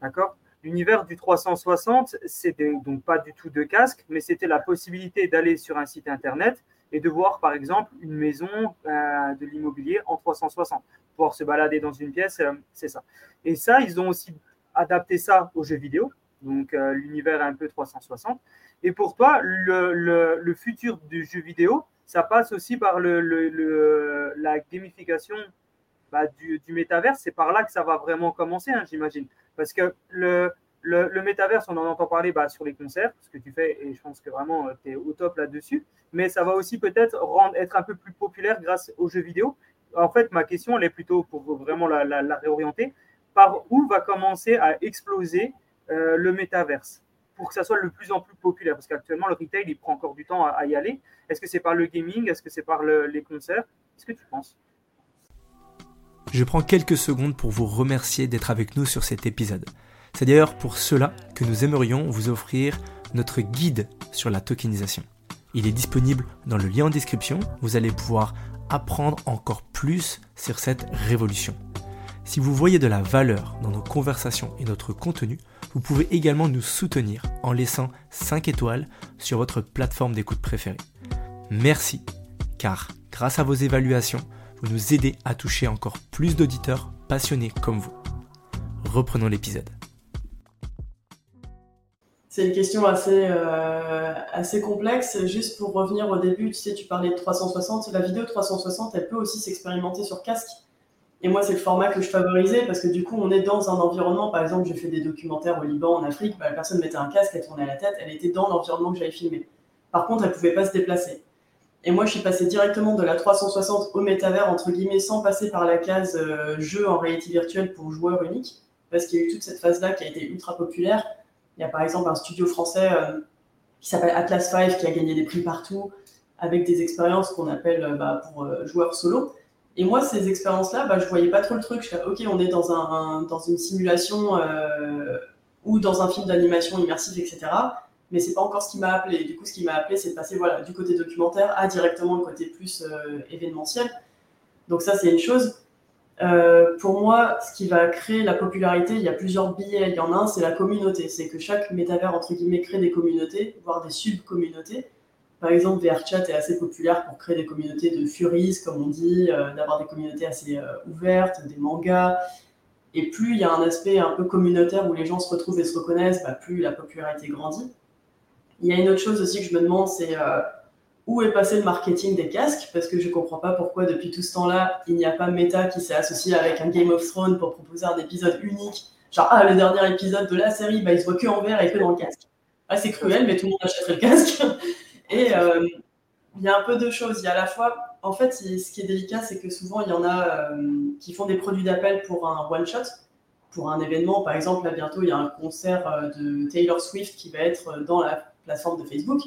D'accord? L'univers du 360, c'était donc pas du tout de casque, mais c'était la possibilité d'aller sur un site internet et de voir par exemple une maison euh, de l'immobilier en 360. Pouvoir se balader dans une pièce, euh, c'est ça. Et ça, ils ont aussi adapté ça aux jeux vidéo, donc euh, l'univers un peu 360. Et pour toi, le, futur du jeu vidéo, ça passe aussi par la gamification bah, du, du métavers. C'est par là que ça va vraiment commencer, hein, j'imagine. Parce que le, le, on en entend parler bah, sur les concerts, ce que tu fais, et je pense que vraiment euh, tu es au top là-dessus. Mais ça va aussi peut-être rendre, être un peu plus populaire grâce aux jeux vidéo. En fait, ma question, elle est plutôt pour vraiment la, réorienter. Par où va commencer à exploser euh, le métaverse pour que ça soit le plus en plus populaire Parce qu'actuellement, le retail, il prend encore du temps à, y aller. Est-ce que c'est par le gaming? Est-ce que c'est par les concerts? Qu'est-ce que tu penses? Je prends quelques secondes pour vous remercier d'être avec nous sur cet épisode. C'est d'ailleurs pour cela que nous aimerions vous offrir notre guide sur la tokenisation. Il est disponible dans le lien en description, vous allez pouvoir apprendre encore plus sur cette révolution. Si vous voyez de la valeur dans nos conversations et notre contenu, vous pouvez également nous soutenir en laissant 5 étoiles sur votre plateforme d'écoute préférée. Merci, car grâce à vos évaluations, vous nous aidez à toucher encore plus d'auditeurs passionnés comme vous. Reprenons l'épisode. C'est une question assez, euh, complexe. Juste pour revenir au début, tu sais, tu parlais de 360. La vidéo 360, elle peut aussi s'expérimenter sur casque. Et moi, c'est le format que je favorisais parce que du coup, on est dans un environnement. Par exemple, j'ai fait des documentaires au Liban, en Afrique. Bah, la personne mettait un casque, elle tournait la tête, elle était dans l'environnement que j'avais filmé. Par contre, elle ne pouvait pas se déplacer. Et moi, je suis passé directement de la 360 au métavers, entre guillemets, sans passer par la case euh, jeu en réalité virtuelle pour joueurs uniques, parce qu'il y a eu toute cette phase-là qui a été ultra populaire. Il y a par exemple un studio français euh, qui s'appelle Atlas 5 qui a gagné des prix partout, avec des expériences qu'on appelle euh, bah, pour joueurs solo. Et moi, ces expériences-là, bah, je voyais pas trop le truc. Je OK, on est dans, un, dans une simulation ou dans un film d'animation immersif, etc mais c'est pas encore ce qui m'a appelé. Du coup, ce qui m'a appelé, c'est de passer voilà, du côté documentaire à directement le côté plus euh, événementiel. Donc ça, c'est une chose. Euh, pour moi, ce qui va créer la popularité, il y a plusieurs billets. Il y en a un, c'est la communauté. C'est que chaque métavers, entre guillemets, crée des communautés, voire des sub-communautés. Par exemple, VRChat est assez populaire pour créer des communautés de furies, comme on dit, euh, d'avoir des communautés assez ouvertes, des mangas. Et plus il y a un aspect un peu communautaire où les gens se retrouvent et se reconnaissent, bah, plus la popularité grandit. Il y a une autre chose aussi que je me demande, c'est euh, où est passé le marketing des casques? Parce que je ne comprends pas pourquoi depuis tout ce temps-là, il n'y a pas Meta qui s'est associé avec un Game of Thrones pour proposer un épisode unique. Genre, ah, le dernier épisode de la série, bah, il se voit que en vert et que dans le casque. Ah, c'est cruel, mais tout le monde achèterait le casque. et euh, il y a un peu deux choses. Il y a à la fois, en fait, ce qui est délicat, c'est que souvent, il y en a euh, qui font des produits d'appel pour un one-shot pour un événement. Par exemple, là, bientôt, il y a un concert de Taylor Swift qui va être dans la plateforme de Facebook.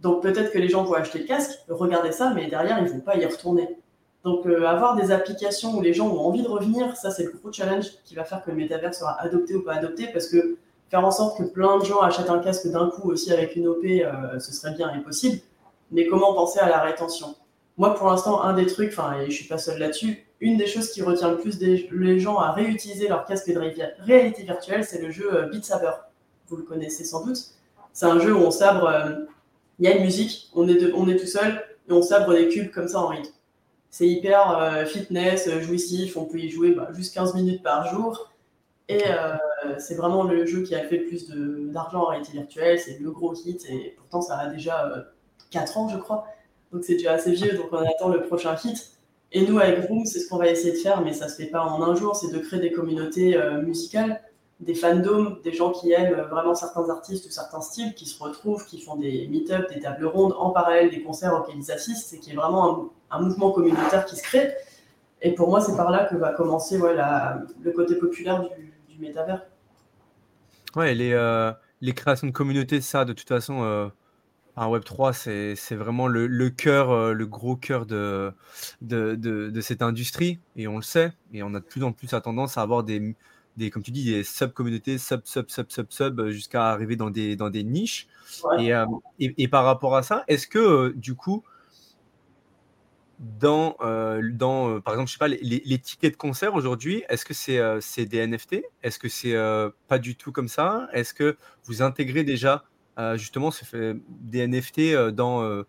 Donc peut-être que les gens vont acheter le casque, regarder ça, mais derrière, ils ne vont pas y retourner. Donc euh, avoir des applications où les gens ont envie de revenir, ça c'est le gros challenge qui va faire que le métavers sera adopté ou pas adopté, parce que faire en sorte que plein de gens achètent un casque d'un coup aussi avec une OP, euh, ce serait bien et possible. Mais comment penser à la rétention? Moi pour l'instant, un des trucs, enfin et je suis pas seul là-dessus, une des choses qui retient le plus les gens à réutiliser leur casque de réalité virtuelle, c'est le jeu euh, Beat Saber. Vous le connaissez sans doute. C'est un jeu où on sabre, euh, il y a une musique, on est, on est tout seul et on sabre des cubes comme ça en rythme. C'est hyper fitness, jouissif, on peut y jouer bah, juste 15 minutes par jour. Et c'est vraiment le jeu qui a fait le plus d'argent en réalité virtuelle, c'est le gros hit, et pourtant ça a déjà 4 ans, je crois. Donc c'est déjà assez vieux, donc on attend le prochain hit. Et nous, avec Room, c'est ce qu'on va essayer de faire, mais ça se fait pas en un jour, c'est de créer des communautés musicales des fandoms, des gens qui aiment vraiment certains artistes ou certains styles, qui se retrouvent, qui font des meet-up, des tables rondes en parallèle des concerts auxquels ils assistent, et qui est vraiment un, mouvement communautaire qui se crée. Et pour moi, c'est par là que va commencer ouais, le côté populaire du, du métavers. Ouais, les, euh, les créations de communautés, ça, de toute façon, euh, un Web3, c'est vraiment le, le cœur, euh, le gros cœur de de, de, de, cette industrie, et on le sait, et on a de plus en plus à tendance à avoir des des, comme tu dis, des sub-communautés, sub, sub, sub, sub, sub, jusqu'à arriver dans des, dans des niches. Euh, et, et, par rapport à ça, est-ce que, du coup, dans, dans par exemple, je sais pas, les, les tickets de concert aujourd'hui, est-ce que c'est c'est des NFT Est-ce que c'est pas du tout comme ça? Est-ce que vous intégrez déjà, justement, des NFT dans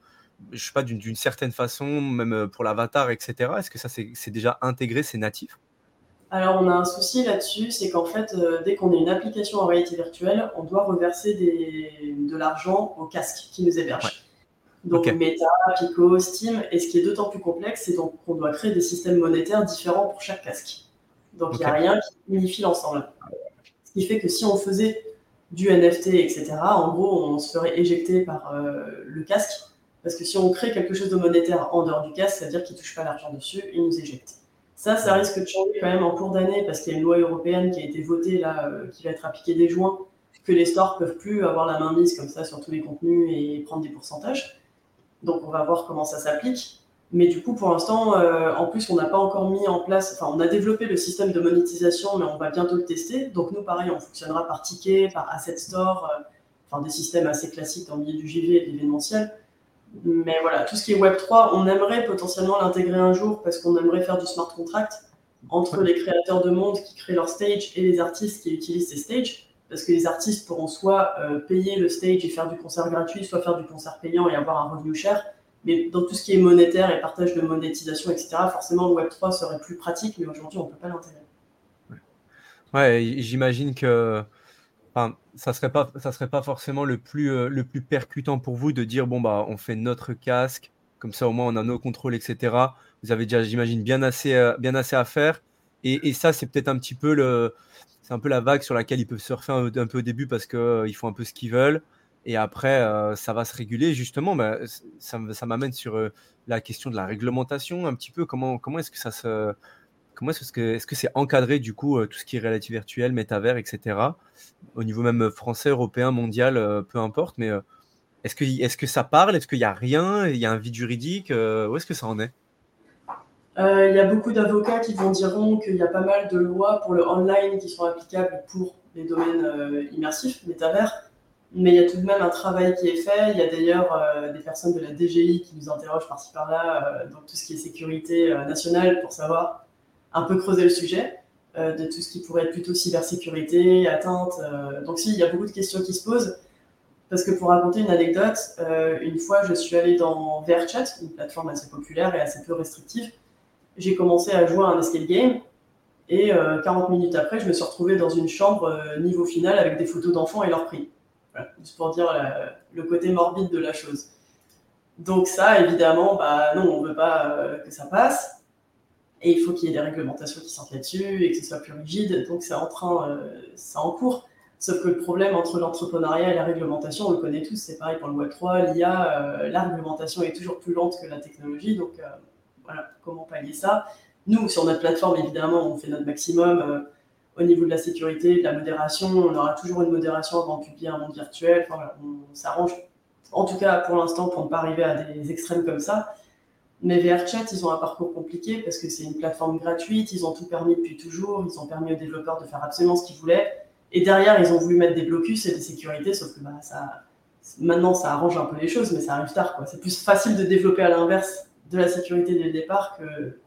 je sais pas, d'une certaine façon, même pour l'avatar, etc. Est-ce que ça, c'est déjà intégré, c'est natif? Alors, on a un souci là-dessus, c'est qu'en fait, euh, dès qu'on a une application en réalité virtuelle, on doit reverser de l'argent au casque qui nous héberge. Donc, Meta, Pico, Steam. Et ce qui est d'autant plus complexe, c'est qu'on doit créer des systèmes monétaires différents pour chaque casque. Donc, il n'y a rien qui unifie l'ensemble. Ce qui fait que si on faisait du NFT, etc., en gros, on se ferait éjecter par euh, le casque. Parce que si on crée quelque chose de monétaire en dehors du casque, ça veut dire qu'il ne touche pas l'argent dessus, il nous éjecte. Ça, ça risque de changer quand même en cours d'année parce qu'il y a une loi européenne qui a été votée là, euh, qui va être appliquée dès juin, que les stores peuvent plus avoir la main mise comme ça sur tous les contenus et prendre des pourcentages. Donc on va voir comment ça s'applique. Mais du coup, pour l'instant, euh, en plus, on n'a pas encore mis en place, enfin, on a développé le système de monétisation, mais on va bientôt le tester. Donc, nous, pareil, on fonctionnera par ticket, par asset store, euh, enfin, des systèmes assez classiques dans le milieu du JV et de l'événementiel. Mais voilà, tout ce qui est Web3, on aimerait potentiellement l'intégrer un jour parce qu'on aimerait faire du smart contract entre les créateurs de monde qui créent leur stage et les artistes qui utilisent ces stages. Parce que les artistes pourront soit euh, payer le stage et faire du concert gratuit, soit faire du concert payant et avoir un revenu cher. Mais dans tout ce qui est monétaire et partage de monétisation, etc., forcément, le Web3 serait plus pratique, mais aujourd'hui, on ne peut pas l'intégrer. Ouais, j'imagine que ça ne serait, pas, serait pas forcément le plus, euh, le plus percutant pour vous de dire bon, bah, on fait notre casque, comme ça, au moins, on a nos contrôles, etc. Vous avez déjà, j'imagine, bien assez, euh, à faire. Et ça, c'est peut-être un petit peu le. C'est un peu la vague sur laquelle ils peuvent surfer un, un peu au début parce qu'ils euh, font un peu ce qu'ils veulent. Et après, euh, ça va se réguler. Justement, bah, ça, ça m'amène sur euh, la question de la réglementation un petit peu. Comment, est-ce que ça se. Comment est-ce que est-ce que c'est encadré du coup tout ce qui est réalité virtuelle, métavers, etc. Au niveau même français, européen, mondial, peu importe. Mais est-ce que est-ce que ça parle? Est-ce qu'il n'y a rien? Il y a un vide juridique? Où est-ce que ça en est? Il y a beaucoup d'avocats qui vont diront qu'il y a pas mal de lois pour le online qui sont applicables pour les domaines immersifs, métavers. Mais il y a tout de même un travail qui est fait. Il y a d'ailleurs euh, des personnes de la DGI qui nous interrogent par-ci par-là euh, dans tout ce qui est sécurité euh, nationale pour savoir un peu creuser le sujet de tout ce qui pourrait être plutôt cybersécurité, atteinte. donc si, il y a beaucoup de questions qui se posent. Parce que pour raconter une anecdote, une fois je suis allée dans VRChat, une plateforme assez populaire et assez peu restrictive. J'ai commencé à jouer à un escape game et 40 minutes après, je me suis retrouvée dans une chambre niveau final avec des photos d'enfants et leur prix juste pour dire le côté morbide de la chose. Donc ça, évidemment, bah non, on ne veut pas euh, que ça passe. Et il faut qu'il y ait des réglementations qui sortent là-dessus et que ce soit plus rigide. Donc c'est en train, euh, c'est en cours. Sauf que le problème entre l'entrepreneuriat et la réglementation, on le connaît tous, c'est pareil pour le Web3, l'IA, euh, la réglementation est toujours plus lente que la technologie. Donc comment pallier ça Nous, sur notre plateforme, évidemment, on fait notre maximum au niveau de la sécurité, de la modération, on aura toujours une modération avant de publier un monde virtuel. On s'arrange, en tout cas pour l'instant, pour ne pas arriver à des extrêmes comme ça. Mais VRChat, ils ont un parcours compliqué parce que c'est une plateforme gratuite, ils ont tout permis depuis toujours, ils ont permis aux développeurs de faire absolument ce qu'ils voulaient. Et derrière, ils ont voulu mettre des blocus et des sécurités, sauf que bah, maintenant, ça arrange un peu les choses, mais ça arrive tard. C'est plus facile de développer à l'inverse de la sécurité dès le départ que,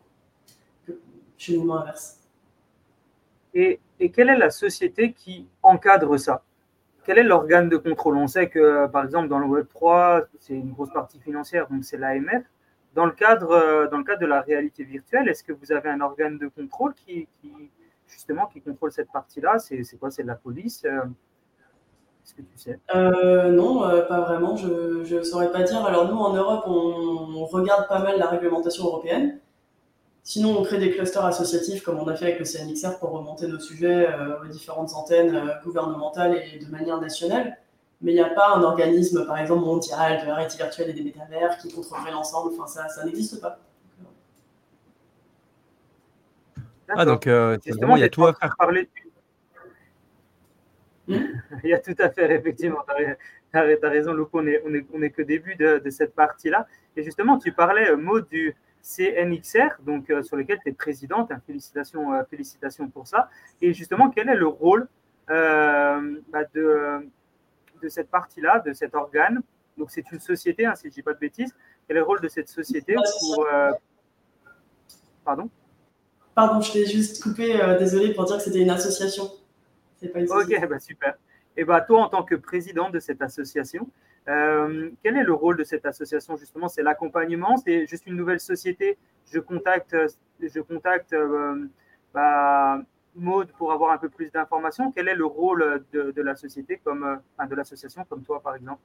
que cheminement inverse. Et, quelle est la société qui encadre ça? Quel est l'organe de contrôle? On sait que, par exemple, dans le Web3, c'est une grosse partie financière, donc c'est l'AMF. Dans le, cadre, euh, dans le cadre de la réalité virtuelle, est-ce que vous avez un organe de contrôle qui, justement, qui contrôle cette partie-là? C'est quoi? C'est la police euh, Est-ce que tu sais euh, Non, pas vraiment. Je ne saurais pas dire. Alors nous, en Europe, on, regarde pas mal la réglementation européenne. Sinon, on crée des clusters associatifs comme on a fait avec le CNXR pour remonter nos sujets euh, aux différentes antennes euh, gouvernementales et de manière nationale. Mais il n'y a pas un organisme, par exemple, mondial de la réalité virtuelle et des métavers qui contrôlerait l'ensemble. Enfin, ça, ça n'existe pas. Ah, donc, euh, il y a tout à faire. Parler. Hmm il y a tout à faire, effectivement. Tu as, raison, Luc, on n'est on est, que début de, de cette partie-là. Et justement, tu parlais, Maud, du, CNXR, donc, euh, sur lequel tu es présidente. Hein, félicitations, euh, félicitations pour ça. Et justement, quel est le rôle euh, bah, de, de cette partie-là, de cet organe? Donc, c'est une société, hein, si je ne dis pas de bêtises. Quel est le rôle de cette société pour. Pardon? Pardon, je t'ai juste coupé, désolé, pour dire que c'était une association. C'est pas une société. Ok, bah, super. Et bah, toi, en tant que présidente de cette association, euh, quel est le rôle de cette association justement? C'est l'accompagnement? C'est juste une nouvelle société? Je contacte, je contacte euh, bah, Maude pour avoir un peu plus d'informations. Quel est le rôle de, la société, comme, euh, de l'association comme toi par exemple?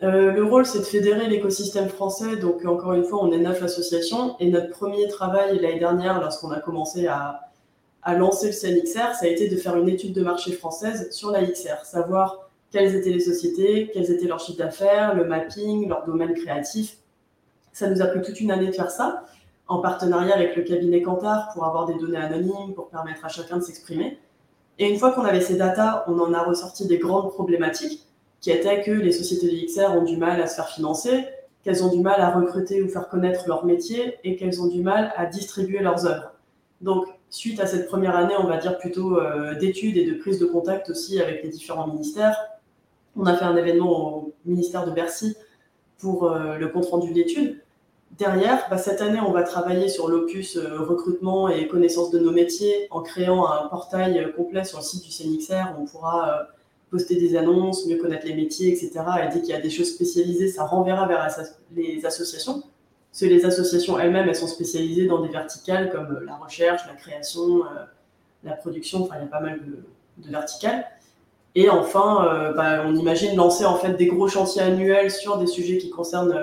Le rôle, c'est de fédérer l'écosystème français. Donc, encore une fois, on est neuf associations. Et notre premier travail l'année dernière, lorsqu'on a commencé à, à lancer le CNXR, ça a été de faire une étude de marché française sur la XR, savoir quelles étaient les sociétés, quels étaient leurs chiffres d'affaires, le mapping, leur domaine créatif. Ça nous a pris toute une année de faire ça, en partenariat avec le cabinet Kantar pour avoir des données anonymes, pour permettre à chacun de s'exprimer. Et une fois qu'on avait ces datas, on en a ressorti des grandes problématiques qui étaient que les sociétés de XR ont du mal à se faire financer, qu'elles ont du mal à recruter ou faire connaître leur métier et qu'elles ont du mal à distribuer leurs œuvres. Donc, suite à cette première année, on va dire plutôt euh, d'études et de prise de contact aussi avec les différents ministères, on a fait un événement au ministère de Bercy pour euh, le compte-rendu d'études. Derrière, bah, cette année, on va travailler sur l'opus euh, recrutement et connaissance de nos métiers en créant un portail complet sur le site du CNXR où on pourra poster des annonces, mieux connaître les métiers, etc. Et dès qu'il y a des choses spécialisées, ça renverra vers les associations. Que les associations elles-mêmes, elles sont spécialisées dans des verticales comme euh, la recherche, la création, euh, la production, enfin il y a pas mal de, verticales. Et enfin, euh, bah, on imagine lancer en fait des gros chantiers annuels sur des sujets qui concernent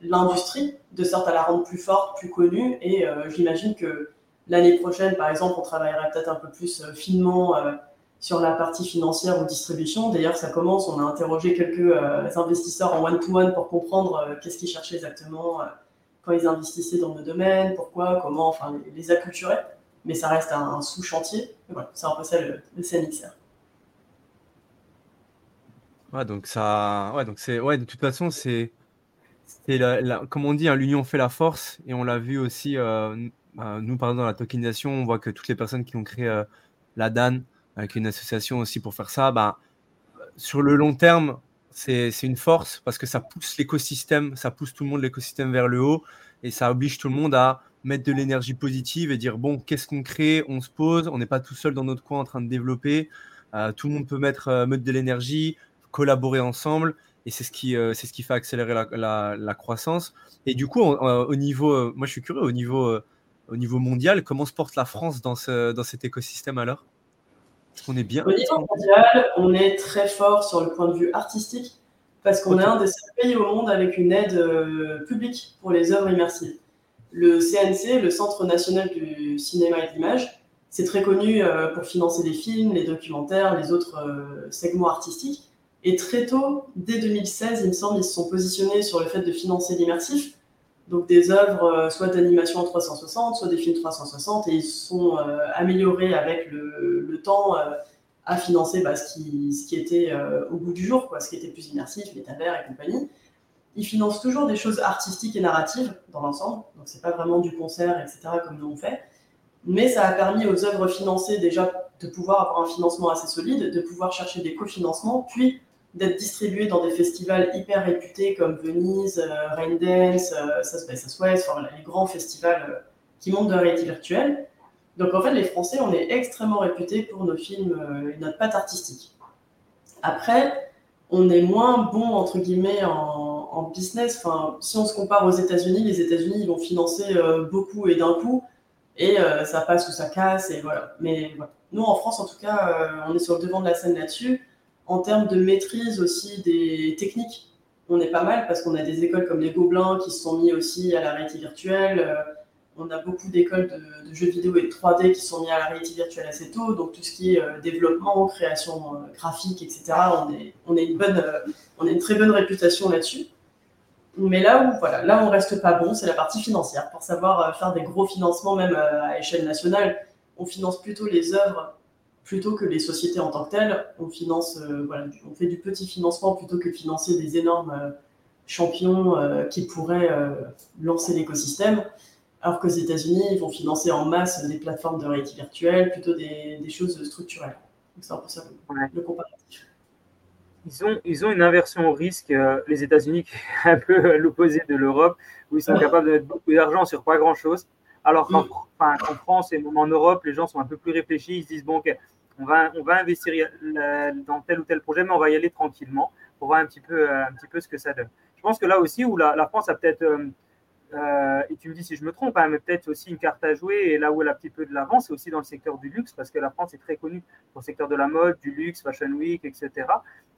l'industrie, de sorte à la rendre plus forte, plus connue. Et j'imagine que l'année prochaine, par exemple, on travaillera peut-être un peu plus finement sur la partie financière ou distribution. D'ailleurs, ça commence. On a interrogé quelques euh, investisseurs en one-to-one pour comprendre euh, qu'est-ce qu'ils cherchaient exactement euh, quand ils investissaient dans nos domaines, pourquoi, comment, enfin, les, acculturer. Mais ça reste un, sous-chantier. Voilà, c'est un peu ça le, le CNXR. Ouais, donc ça, ouais, donc c'est, ouais, de toute façon, c'est, c'est comme on dit, hein, l'union fait la force, et on l'a vu aussi, nous, par exemple, dans la tokenisation, on voit que toutes les personnes qui ont créé la DAN, avec une association aussi pour faire ça, bah, sur le long terme, c'est une force parce que ça pousse l'écosystème, ça pousse tout le monde l'écosystème vers le haut et ça oblige tout le monde à mettre de l'énergie positive et dire bon, qu'est-ce qu'on crée? On se pose, on n'est pas tout seul dans notre coin en train de développer. Euh, tout le monde peut mettre, euh, mettre de l'énergie, collaborer ensemble et c'est ce qui, euh, ce qui fait accélérer la, la, croissance. Et du coup, au niveau, moi je suis curieux, au niveau, au niveau mondial, comment se porte la France dans, ce, dans cet écosystème alors? On est bien. Au niveau mondial, on est très fort sur le point de vue artistique parce qu'on est un des seuls pays au monde avec une aide euh, publique pour les œuvres immersives. Le CNC, le Centre national du cinéma et de l'image, c'est très connu euh, pour financer les films, les documentaires, les autres euh, segments artistiques. Et très tôt, dès 2016, il me semble, ils se sont positionnés sur le fait de financer l'immersif donc des œuvres euh, soit d'animation en 360, soit des films 360, et ils sont euh, améliorés avec le, temps euh, à financer bah, ce, qui, était au bout du jour, ce qui était plus immersif, métavers et compagnie. Ils financent toujours des choses artistiques et narratives dans l'ensemble, donc c'est pas vraiment du concert, etc., comme nous on fait, mais ça a permis aux œuvres financées déjà de pouvoir avoir un financement assez solide, de pouvoir chercher des cofinancements, puis d'être distribué dans des festivals hyper réputés comme Venise, euh, Raindance, euh, South by Southwest, enfin, les grands festivals euh, qui montent de réalité virtuelle. Donc en fait, les Français, on est extrêmement réputés pour nos films et notre patte artistique. Après, on est moins bon, entre guillemets, en, business. Enfin, si on se compare aux États-Unis, les États-Unis, ils vont financer beaucoup et d'un coup, et ça passe ou ça casse, et voilà. Mais nous, en France, en tout cas, on est sur le devant de la scène là-dessus. En termes de maîtrise aussi des techniques, on est pas mal parce qu'on a des écoles comme les Gobelins qui se sont mis aussi à la réalité virtuelle. Euh, on a beaucoup d'écoles de, jeux vidéo et de 3D qui sont mis à la réalité virtuelle assez tôt. Donc tout ce qui est euh, développement, création euh, graphique, etc. On, est, une bonne, on a une très bonne réputation là-dessus. Mais là où voilà, là on reste pas bon, c'est la partie financière. Pour savoir faire des gros financements, même à échelle nationale, on finance plutôt les œuvres plutôt que les sociétés en tant que telles. On finance, euh, voilà, on fait du petit financement plutôt que de financer des énormes euh, champions euh, qui pourraient lancer l'écosystème. Alors qu'aux États-Unis, ils vont financer en masse des plateformes de réalité virtuelle, plutôt des, choses structurelles. c'est un peu ça le, comparatif. Ils ont, ils ont une inversion au risque, les États-Unis, qui est un peu l'opposé de l'Europe, où ils sont capables de mettre beaucoup d'argent sur pas grand-chose. Alors qu'en mm. France et même en Europe, les gens sont un peu plus réfléchis. Ils se disent, bon, ok, on va, on va investir dans tel ou tel projet, mais on va y aller tranquillement pour voir un petit peu, un petit peu ce que ça donne. Je pense que là aussi, où la, France a peut-être, euh, euh, et tu me dis si je me trompe, hein, mais peut-être aussi une carte à jouer, et là où elle a un petit peu de l'avance, c'est aussi dans le secteur du luxe, parce que la France est très connue pour le secteur de la mode, du luxe, Fashion Week, etc.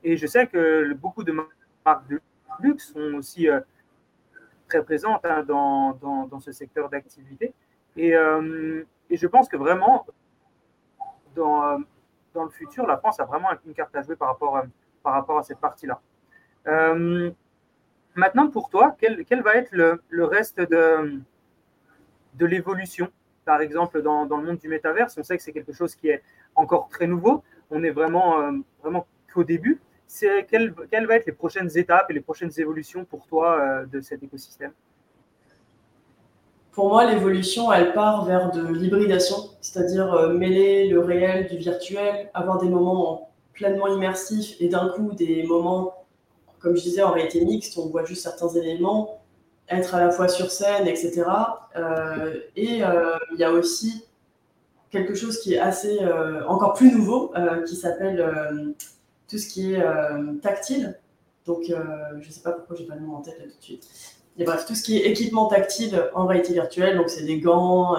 Et je sais que beaucoup de marques de luxe sont aussi euh, très présentes hein, dans, dans, ce secteur d'activité. Et, et je pense que vraiment, dans, euh, dans, le futur, la France a vraiment une carte à jouer par rapport, à, euh, cette partie-là. Euh, maintenant, pour toi, quel, va être le, reste de, l'évolution Par exemple, dans, le monde du métaverse, on sait que c'est quelque chose qui est encore très nouveau. On est vraiment, vraiment qu'au début. quelles, quelles vont être les prochaines étapes et les prochaines évolutions pour toi de cet écosystème? Pour moi, l'évolution, elle part vers de l'hybridation, c'est-à-dire mêler le réel du virtuel, avoir des moments pleinement immersifs et d'un coup des moments, comme je disais, en réalité mixte, on voit juste certains éléments, être à la fois sur scène, etc. et il y a aussi quelque chose qui est assez euh, encore plus nouveau, euh, qui s'appelle euh, tout ce qui est tactile. Donc, je ne sais pas pourquoi j'ai pas le nom en tête là tout de suite. Et bref, tout ce qui est équipement tactile en réalité virtuelle, donc c'est des gants,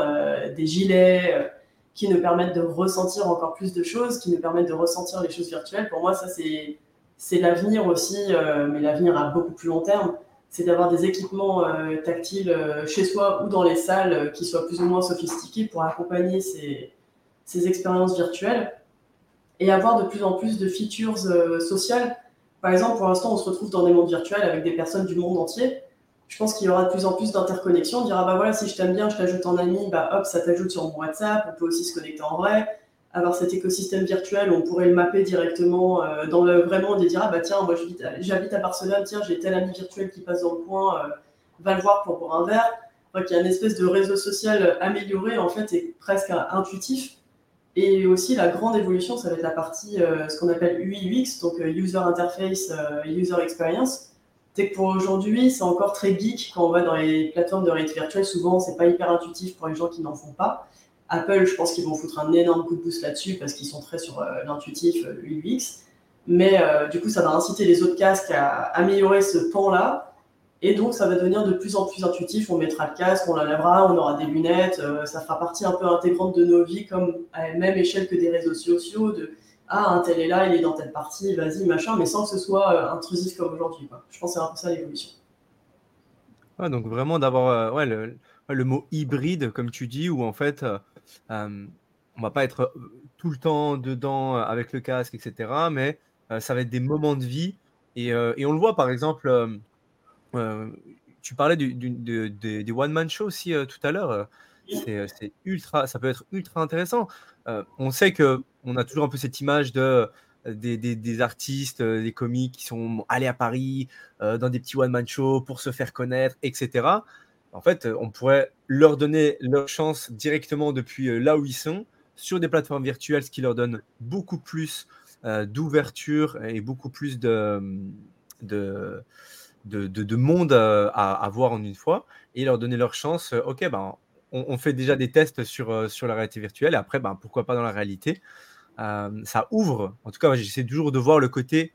des gilets qui nous permettent de ressentir encore plus de choses, qui nous permettent de ressentir les choses virtuelles. Pour moi, ça c'est l'avenir aussi, mais l'avenir à beaucoup plus long terme c'est d'avoir des équipements euh, tactiles euh, chez soi ou dans les salles euh, qui soient plus ou moins sophistiqués pour accompagner ces, expériences virtuelles et avoir de plus en plus de features sociales. Par exemple, pour l'instant, on se retrouve dans des mondes virtuels avec des personnes du monde entier. Je pense qu'il y aura de plus en plus d'interconnexions. On dira, bah voilà, si je t'aime bien, je t'ajoute en ami, bah hop, ça t'ajoute sur mon WhatsApp. On peut aussi se connecter en vrai avoir cet écosystème virtuel, on pourrait le mapper directement euh, dans le vrai monde et dire ah bah tiens moi j'habite à Barcelone, tiens j'ai tel ami virtuel qui passe dans le coin, euh, va le voir pour boire un verre. Donc il y a une espèce de réseau social amélioré en fait et presque intuitif. Et aussi la grande évolution, ça va être la partie euh, ce qu'on appelle UI UX, donc User Interface, User Experience. Pour aujourd'hui, c'est encore très geek quand on va dans les plateformes de réalité virtuelle. Souvent, c'est pas hyper intuitif pour les gens qui n'en font pas. Apple, je pense qu'ils vont foutre un énorme coup de pouce là-dessus parce qu'ils sont très sur euh, l'intuitif UX. Euh, Mais euh, du coup, ça va inciter les autres casques à améliorer ce pan-là. Et donc, ça va devenir de plus en plus intuitif. On mettra le casque, on l'enlèvera, on aura des lunettes. ça fera partie un peu intégrante de nos vies, comme à la même échelle que des réseaux sociaux. De ah, un tel est là, il est dans telle partie, vas-y, machin, mais sans que ce soit intrusif comme aujourd'hui. Je pense que c'est un peu ça l'évolution. donc vraiment d'avoir ouais, le, le, mot hybride, comme tu dis, où en fait, on va pas être tout le temps dedans avec le casque, etc. Mais ça va être des moments de vie. Et, on le voit, par exemple, tu parlais du, des one-man shows aussi tout à l'heure. C'est ultra, ça peut être ultra intéressant. on sait que on a toujours un peu cette image de des, des, artistes, des comiques qui sont allés à Paris dans des petits one-man shows pour se faire connaître, etc en fait, on pourrait leur donner leur chance directement depuis euh, là où ils sont, sur des plateformes virtuelles, ce qui leur donne beaucoup plus euh, d'ouverture et beaucoup plus de, de, de, monde euh, à, voir en une fois, et leur donner leur chance. ok, ben, on, fait déjà des tests sur, sur la réalité virtuelle, et après, ben, pourquoi pas dans la réalité Ça ouvre, en tout cas, j'essaie toujours de voir le côté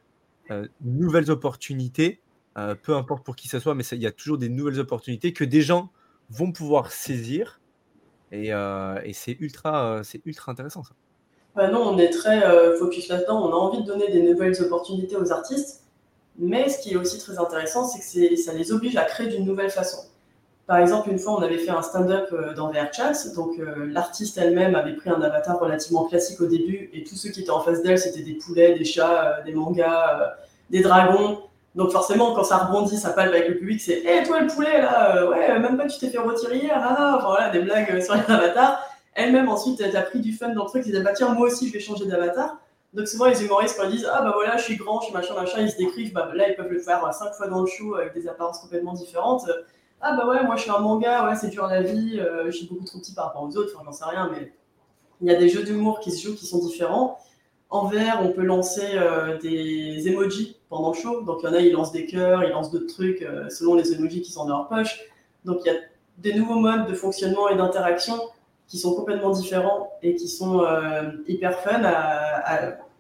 nouvelles opportunités euh, peu importe pour qui ce soit, mais il y a toujours des nouvelles opportunités que des gens vont pouvoir saisir. Et, euh, c'est ultra, c'est ultra intéressant ça. Bah non, on est très focus là-dedans. On a envie de donner des nouvelles opportunités aux artistes. Mais ce qui est aussi très intéressant, c'est que ça les oblige à créer d'une nouvelle façon. Par exemple, une fois, on avait fait un stand-up euh, dans VRChat. Donc, l'artiste elle-même avait pris un avatar relativement classique au début. Et tous ceux qui étaient en face d'elle, c'était des poulets, des chats, des mangas, des dragons. Donc forcément, quand ça rebondit, ça parle avec le public, c'est Hé, toi le poulet, là, euh, ouais, même pas tu t'es fait retirer hier, ah, enfin voilà, des blagues euh, sur les avatars. Elle-même, ensuite, elle a pris du fun dans le truc, ils disent Bah tiens, moi aussi, je vais changer d'avatar. Donc souvent, les humoristes, quand ils disent Ah bah voilà, je suis grand, je suis machin, machin, ils se décrivent, bah là, ils peuvent le faire euh, cinq fois dans le show avec des apparences complètement différentes. Ah bah ouais, moi je suis un manga, ouais, c'est dur la vie, je suis beaucoup trop petit par rapport aux autres, enfin j'en sais rien, mais il y a des jeux d'humour qui se jouent qui sont différents. En vert, on peut lancer euh, des emojis pendant le show. Donc, il y en a, ils lancent des cœurs, ils lancent d'autres trucs euh, selon les emojis qui sont dans leur poche. Donc, il y a des nouveaux modes de fonctionnement et d'interaction qui sont complètement différents et qui sont euh, hyper fun.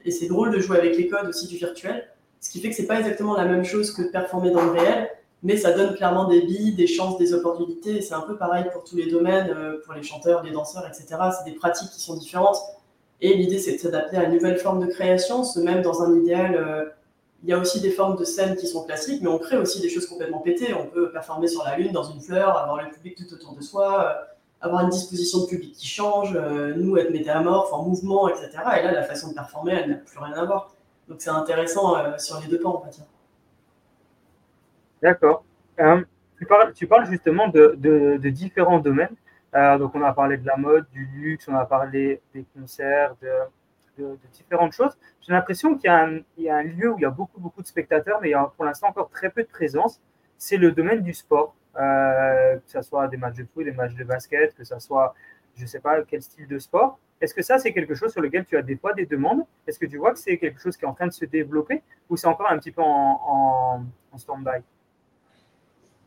Et c'est drôle de jouer avec les codes aussi du virtuel. Ce qui fait que c'est pas exactement la même chose que de performer dans le réel, mais ça donne clairement des billes, des chances, des opportunités. C'est un peu pareil pour tous les domaines, pour les chanteurs, les danseurs, etc. C'est des pratiques qui sont différentes. Et l'idée, c'est de s'adapter à une nouvelle forme de création. Ce même dans un idéal, euh, il y a aussi des formes de scènes qui sont classiques, mais on crée aussi des choses complètement pétées. On peut performer sur la Lune, dans une fleur, avoir le public tout autour de soi, euh, avoir une disposition de public qui change, euh, nous être métamorphes, en mouvement, etc. Et là, la façon de performer, elle n'a plus rien à voir. Donc c'est intéressant sur les deux plans, on va dire. D'accord. Tu parles, tu, parles, justement de, différents domaines. Euh, donc, on a parlé de la mode, du luxe, on a parlé des concerts, de, différentes choses. J'ai l'impression qu'il y, y, a un lieu où il y a beaucoup, beaucoup de spectateurs, mais il y a pour l'instant encore très peu de présence. C'est le domaine du sport, euh, que ce soit des matchs de foot, des matchs de basket, que ce soit, je ne sais pas quel style de sport. Est-ce que ça, c'est quelque chose sur lequel tu as des fois des demandes? Est-ce que tu vois que c'est quelque chose qui est en train de se développer ou c'est encore un petit peu en, en, stand-by?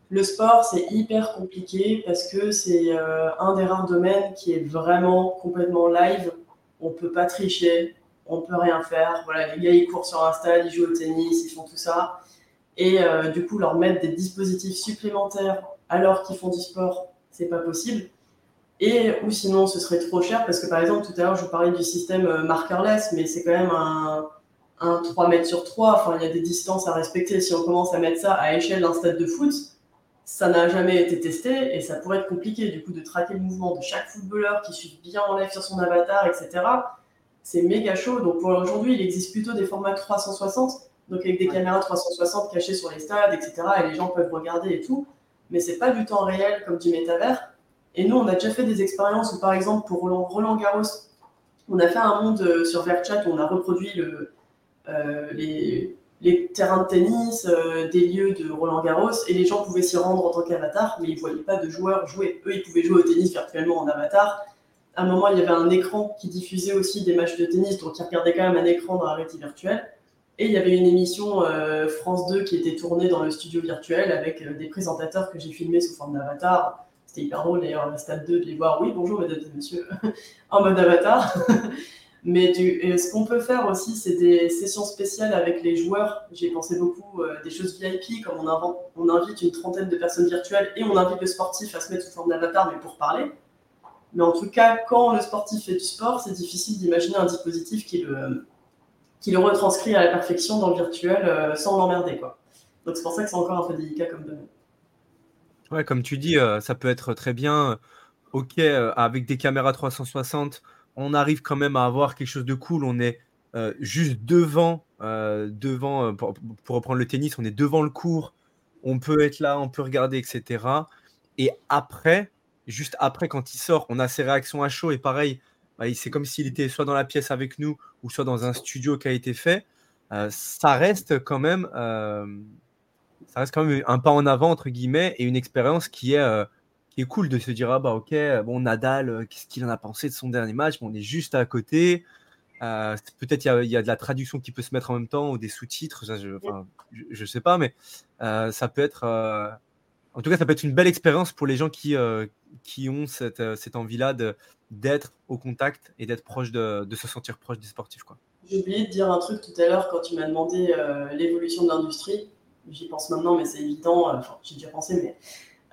Le sport, c'est hyper compliqué parce que c'est euh, un des rares domaines qui est vraiment complètement live. On peut pas tricher, on peut rien faire. Voilà, les gars, ils courent sur un stade, ils jouent au tennis, ils font tout ça. Et euh, du coup, leur mettre des dispositifs supplémentaires alors qu'ils font du sport, c'est pas possible. Et ou sinon, ce serait trop cher parce que par exemple, tout à l'heure, je vous parlais du système euh, markerless, mais c'est quand même un, un 3 mètres sur 3. Enfin, il y a des distances à respecter. Si on commence à mettre ça à échelle d'un stade de foot, ça n'a jamais été testé et ça pourrait être compliqué du coup de traquer le mouvement de chaque footballeur qui suit bien en live sur son avatar, etc. C'est méga chaud. Donc pour aujourd'hui, il existe plutôt des formats 360, donc avec des caméras 360 cachées sur les stades, etc. Et les gens peuvent regarder et tout. Mais c'est pas du temps réel comme du métavers. Et nous, on a déjà fait des expériences où, par exemple, pour Roland, Garros, on a fait un monde euh, sur VRChat où on a reproduit le, euh, les, terrains de tennis, euh, des lieux de Roland Garros, et les gens pouvaient s'y rendre en tant qu'avatar, mais ils ne voyaient pas de joueurs jouer. Eux, ils pouvaient jouer au tennis virtuellement en avatar. À un moment, il y avait un écran qui diffusait aussi des matchs de tennis, donc ils regardaient quand même un écran dans la réalité virtuelle. Et il y avait une émission France 2 qui était tournée dans le studio virtuel avec des présentateurs que j'ai filmés sous forme d'avatar c'était hyper drôle d'ailleurs, le stade 2, de les voir. Oui, bonjour mesdames et messieurs, en mode avatar. Mais ce qu'on peut faire aussi, c'est des sessions spéciales avec les joueurs. J'ai pensé beaucoup euh, des choses VIP, comme on, invite une trentaine de personnes virtuelles et on invite le sportif à se mettre sous forme d'avatar, mais pour parler. Mais en tout cas, quand le sportif fait du sport, c'est difficile d'imaginer un dispositif qui le, qui le retranscrit à la perfection dans le virtuel euh, sans l'emmerder. Donc c'est pour ça que c'est encore un peu délicat comme domaine. Ouais, comme tu dis, euh, ça peut être très bien. Ok, euh, avec des caméras 360, on arrive quand même à avoir quelque chose de cool. On est euh, juste devant, devant pour, reprendre le tennis, on est devant le cours. On peut être là, on peut regarder, etc. Et après, juste après, quand il sort, on a ses réactions à chaud. Et pareil, bah, c'est comme s'il était soit dans la pièce avec nous ou soit dans un studio qui a été fait. ça reste quand même ça reste quand même un pas en avant, entre guillemets, et une expérience qui est, euh, qui cool de se dire ah bah ok, bon, Nadal, euh, qu'est-ce qu'il en a pensé de son dernier match? Bon, On est juste à côté. Euh, peut-être il y, a de la traduction qui peut se mettre en même temps ou des sous-titres, je, je, sais pas, mais ça peut être. en tout cas, ça peut être une belle expérience pour les gens qui, qui ont cette, cette envie-là d'être au contact et d'être proche de, de, se sentir proche des sportifs. J'ai oublié de dire un truc tout à l'heure quand tu m'as demandé l'évolution de l'industrie j'y pense maintenant, mais c'est évident, euh, enfin, j'ai déjà pensé, mais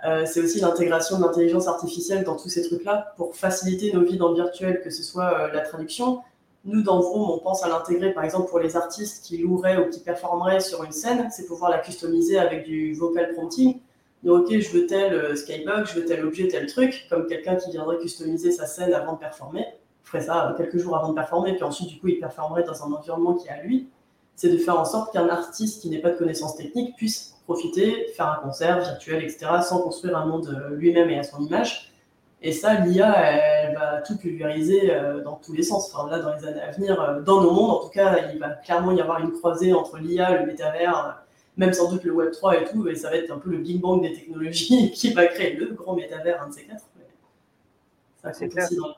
euh, c'est aussi l'intégration de l'intelligence artificielle dans tous ces trucs-là pour faciliter nos vies dans le virtuel, que ce soit euh, la traduction. Nous, dans Vroom, on pense à l'intégrer, par exemple, pour les artistes qui loueraient ou qui performeraient sur une scène, c'est pouvoir la customiser avec du vocal prompting. Donc, ok, je veux tel skybox, je veux tel objet, tel truc, comme quelqu'un qui viendrait customiser sa scène avant de performer, ferait ça quelques jours avant de performer, puis ensuite, du coup, il performerait dans un environnement qui est à lui c'est de faire en sorte qu'un artiste qui n'ait pas de connaissances techniques puisse profiter, faire un concert virtuel, etc., sans construire un monde euh, lui-même et à son image. Et ça, l'IA, elle va tout pulvériser euh, dans tous les sens. Enfin, là, dans les années à venir, euh, dans nos mondes, en tout cas, il va clairement y avoir une croisée entre l'IA, le métavers, même sans doute le Web 3 et tout, et ça va être un peu le Big Bang des technologies qui va créer le grand métavers, un de ces quatre. Ça c'est clair. Dans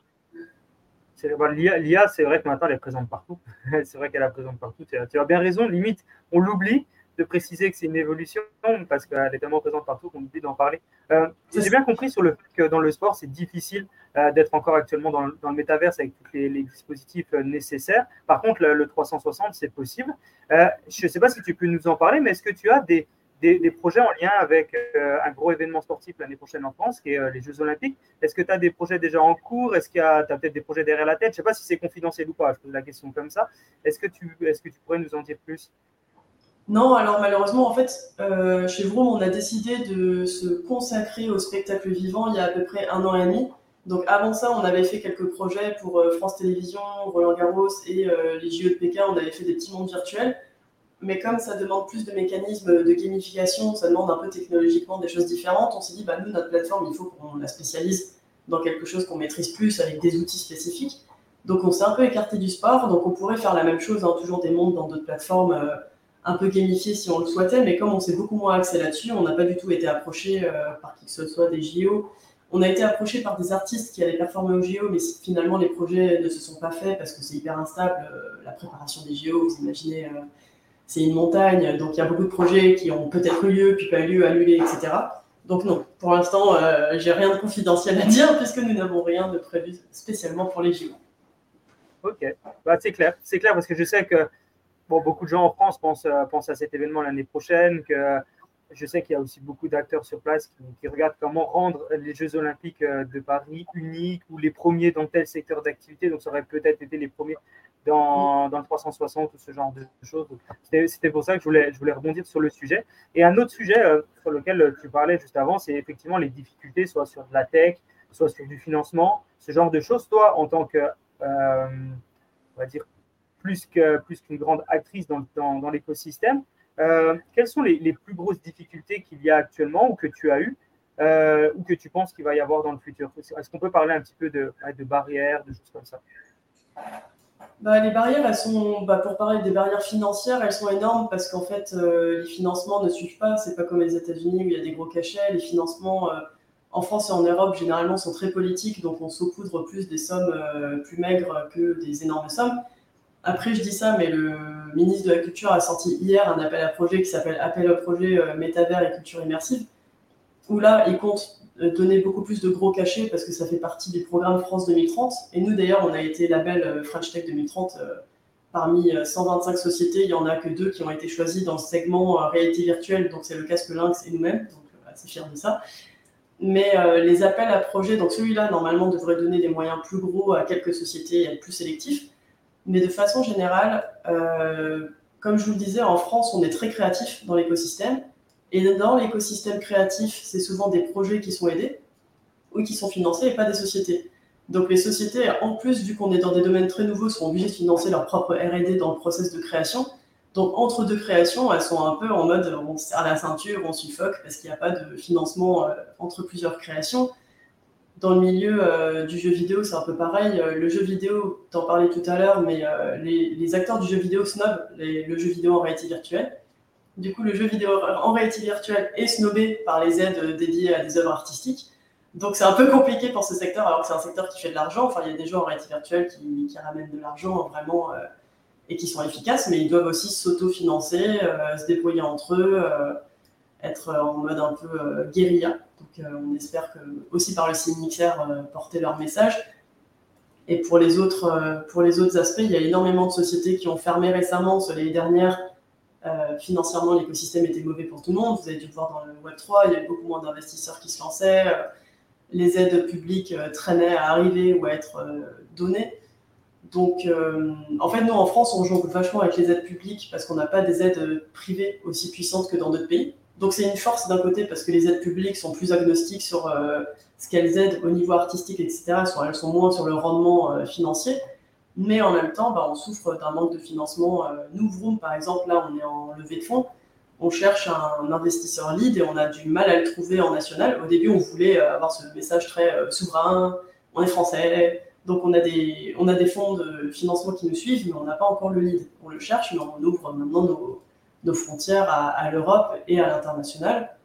L'IA, c'est vrai que maintenant, elle est présente partout. c'est vrai qu'elle est présente partout. Tu as, bien raison. Limite, on l'oublie de préciser que c'est une évolution parce qu'elle est tellement présente partout qu'on oublie d'en parler. Euh, j'ai bien compris sur le fait que dans le sport, c'est difficile euh, d'être encore actuellement dans, le métaverse avec tous les, dispositifs euh, nécessaires. Par contre, le, le 360, c'est possible. je ne sais pas si tu peux nous en parler, mais est-ce que tu as des, des, projets en lien avec euh, un gros événement sportif l'année prochaine en France, qui est euh, les Jeux Olympiques. Est-ce que tu as des projets déjà en cours? Est-ce qu'il y a peut-être des projets derrière la tête? Je ne sais pas si c'est confidentiel ou pas, je pose la question comme ça. Est-ce que, tu, est que tu pourrais nous en dire plus? Non, alors malheureusement, en fait, euh, chez Vroom, on a décidé de se consacrer au spectacle vivant il y a à peu près un an et demi. Donc avant ça, on avait fait quelques projets pour France Télévisions, Roland Garros et les JO de Pékin. On avait fait des petits mondes virtuels. Mais comme ça demande plus de mécanismes de gamification, ça demande un peu technologiquement des choses différentes, on s'est dit, bah, nous, notre plateforme, il faut qu'on la spécialise dans quelque chose qu'on maîtrise plus avec des outils spécifiques. Donc on s'est un peu écarté du sport, donc on pourrait faire la même chose, hein, toujours des mondes dans d'autres plateformes euh, un peu gamifiées si on le souhaitait, mais comme on s'est beaucoup moins axé là-dessus, on n'a pas du tout été approché euh, par qui que ce soit des JO. On a été approché par des artistes qui allaient performer au JO, mais finalement les projets ne se sont pas faits parce que c'est hyper instable. Euh, la préparation des JO, vous imaginez, c'est une montagne, donc il y a beaucoup de projets qui ont peut-être eu lieu, puis pas eu lieu, annulés, etc. Donc non, pour l'instant, j'ai rien de confidentiel à dire puisque nous n'avons rien de prévu spécialement pour les JO. Ok, bah, c'est clair, c'est clair parce que je sais que bon, beaucoup de gens en France pensent, euh, pensent à cet événement l'année prochaine, que je sais qu'il y a aussi beaucoup d'acteurs sur place qui, regardent comment rendre les Jeux Olympiques euh, de Paris uniques ou les premiers dans tel secteur d'activité. Donc, ça aurait peut-être été les premiers dans, dans, le 360 ou ce genre de choses. C'était pour ça que je voulais, je voulais rebondir sur le sujet. Et un autre sujet euh, sur lequel tu parlais juste avant, c'est effectivement les difficultés, soit sur de la tech, soit sur du financement, ce genre de choses. Toi, en tant que euh, on va dire, plus qu'une plus grande actrice dans, dans, l'écosystème. Euh, quelles sont les, plus grosses difficultés qu'il y a actuellement ou que tu as eues euh, ou que tu penses qu'il va y avoir dans le futur? Est-ce qu'on peut parler un petit peu de, de barrières, de choses comme ça? Bah, les barrières, elles sont, bah, pour parler des barrières financières, elles sont énormes parce qu'en fait, les financements ne suivent pas. C'est pas comme les États-Unis où il y a des gros cachets. Les financements, en France et en Europe, généralement, sont très politiques, donc on saupoudre plus des sommes euh, plus maigres que des énormes sommes. Après, je dis ça, mais le ministre de la Culture a sorti hier un appel à projet qui s'appelle Appel au projet euh, métavers et culture immersive, où là, il compte euh, donner beaucoup plus de gros cachets parce que ça fait partie du programme France 2030. Et nous, d'ailleurs, on a été label French Tech 2030. Parmi 125 sociétés, il n'y en a que deux qui ont été choisies dans le segment réalité virtuelle, donc c'est le casque Lynx et nous-mêmes, donc assez fiers de ça. Mais euh, les appels à projets, donc celui-là, normalement, devrait donner des moyens plus gros à quelques sociétés et être plus sélectif. Mais de façon générale, euh, comme je vous le disais, en France, on est très créatif dans l'écosystème. Et dans l'écosystème créatif, c'est souvent des projets qui sont aidés ou qui sont financés et pas des sociétés. Donc les sociétés, en plus, vu qu'on est dans des domaines très nouveaux, sont obligées de financer leur propre RD dans le process de création. Donc, entre deux créations, elles sont un peu en mode on serre la ceinture, on suffoque parce qu'il n'y a pas de financement euh, entre plusieurs créations. Dans le milieu euh, du jeu vidéo, c'est un peu pareil. Euh, le jeu vidéo, t'en parlais tout à l'heure, mais les, acteurs du jeu vidéo snobent le jeu vidéo en réalité virtuelle. Du coup, le jeu vidéo en réalité virtuelle est snobé par les aides dédiées à des œuvres artistiques. Donc, c'est un peu compliqué pour ce secteur, alors que c'est un secteur qui fait de l'argent. Enfin, il y a des jeux en réalité virtuelle qui, ramènent de l'argent vraiment et qui sont efficaces, mais ils doivent aussi s'auto-financer, euh, se débrouiller entre eux, euh, être en mode un peu euh, guérilla. Donc on espère que aussi par le signe mixer porter leur message. Et pour les, autres, pour les autres aspects, il y a énormément de sociétés qui ont fermé récemment. Sur les dernières, financièrement, l'écosystème était mauvais pour tout le monde. Vous avez dû le voir dans le Web3, il y avait beaucoup moins d'investisseurs qui se lançaient. les aides publiques traînaient à arriver ou à être données. Donc, euh, en fait, nous, en France, on joue vachement avec les aides publiques parce qu'on n'a pas des aides privées aussi puissantes que dans d'autres pays. Donc, c'est une force d'un côté parce que les aides publiques sont plus agnostiques sur euh, ce qu'elles aident au niveau artistique, etc. Elles sont moins sur le rendement euh, financier. Mais en même temps, bah, on souffre d'un manque de financement. nous, Vroom, par exemple, là, on est en levée de fonds. On cherche un investisseur lead et on a du mal à le trouver en national. Au début, on voulait avoir ce message très souverain. On est français, donc on a, des, on a des fonds de financement qui nous suivent, mais on n'a pas encore le lead. On le cherche, mais on ouvre maintenant nos, frontières à, l'Europe et à l'international.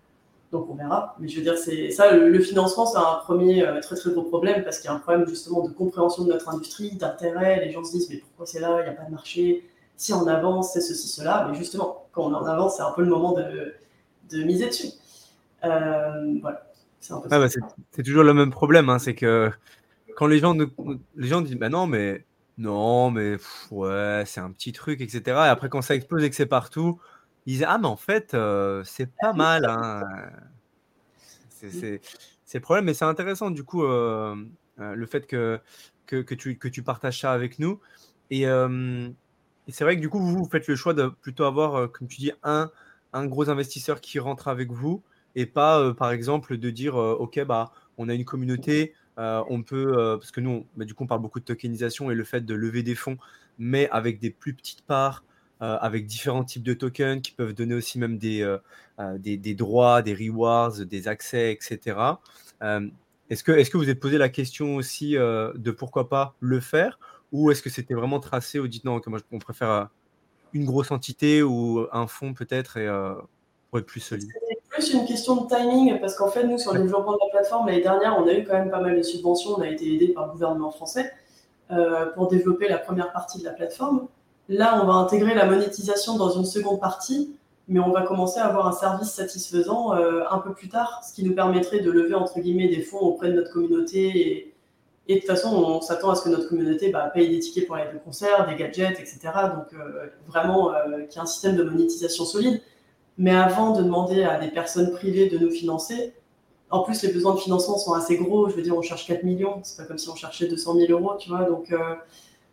Donc on verra. Mais je veux dire, c'est ça, le, financement, c'est un premier euh, très très gros problème parce qu'il y a un problème justement de compréhension de notre industrie, d'intérêt. Les gens se disent, mais pourquoi c'est là? Il n'y a pas de marché. Si on avance, c'est ceci, cela. Mais justement, quand on en avance, c'est un peu le moment de, de miser dessus. Euh, voilà. C'est toujours le même problème. Hein, c'est que quand les gens, les gens disent, bah non, mais non, mais ouais, c'est un petit truc, etc. Et après, quand ça explose et que c'est partout, ils disent, ah, mais en fait, euh, c'est pas mal. Hein. C'est le problème, mais c'est intéressant, du coup, euh, euh, le fait que, que, que, tu, que tu partages ça avec nous. Et, et c'est vrai que du coup, vous, vous faites le choix de plutôt avoir, comme tu dis, un, un gros investisseur qui rentre avec vous et pas, par exemple, de dire, OK, bah, on a une communauté, euh, on peut, euh, parce que nous, bah, du coup, on parle beaucoup de tokenisation et le fait de lever des fonds, mais avec des plus petites parts, euh, avec différents types de tokens qui peuvent donner aussi même des, des, droits, des rewards, des accès, etc. Est-ce que, est que vous êtes posé la question aussi de pourquoi pas le faire? Ou est-ce que c'était vraiment tracé ou dites non, moi, on préfère une grosse entité ou un fonds peut-être et pour être plus solide? C'est plus une question de timing parce qu'en fait, nous, sur le développement de la plateforme, l'année dernière, on a eu quand même pas mal de subventions. On a été aidé par le gouvernement français pour développer la première partie de la plateforme. Là, on va intégrer la monétisation dans une seconde partie, mais on va commencer à avoir un service satisfaisant un peu plus tard, ce qui nous permettrait de lever entre guillemets des fonds auprès de notre communauté et, de toute façon, on s'attend à ce que notre communauté bah, paye des tickets pour aller de concert, des gadgets, etc. Donc euh, vraiment euh, qu'il y ait un système de monétisation solide. Mais avant de demander à des personnes privées de nous financer, en plus les besoins de financement sont assez gros. Je veux dire, on cherche 4 millions. C'est pas comme si on cherchait 200 000 euros, tu vois. Donc euh,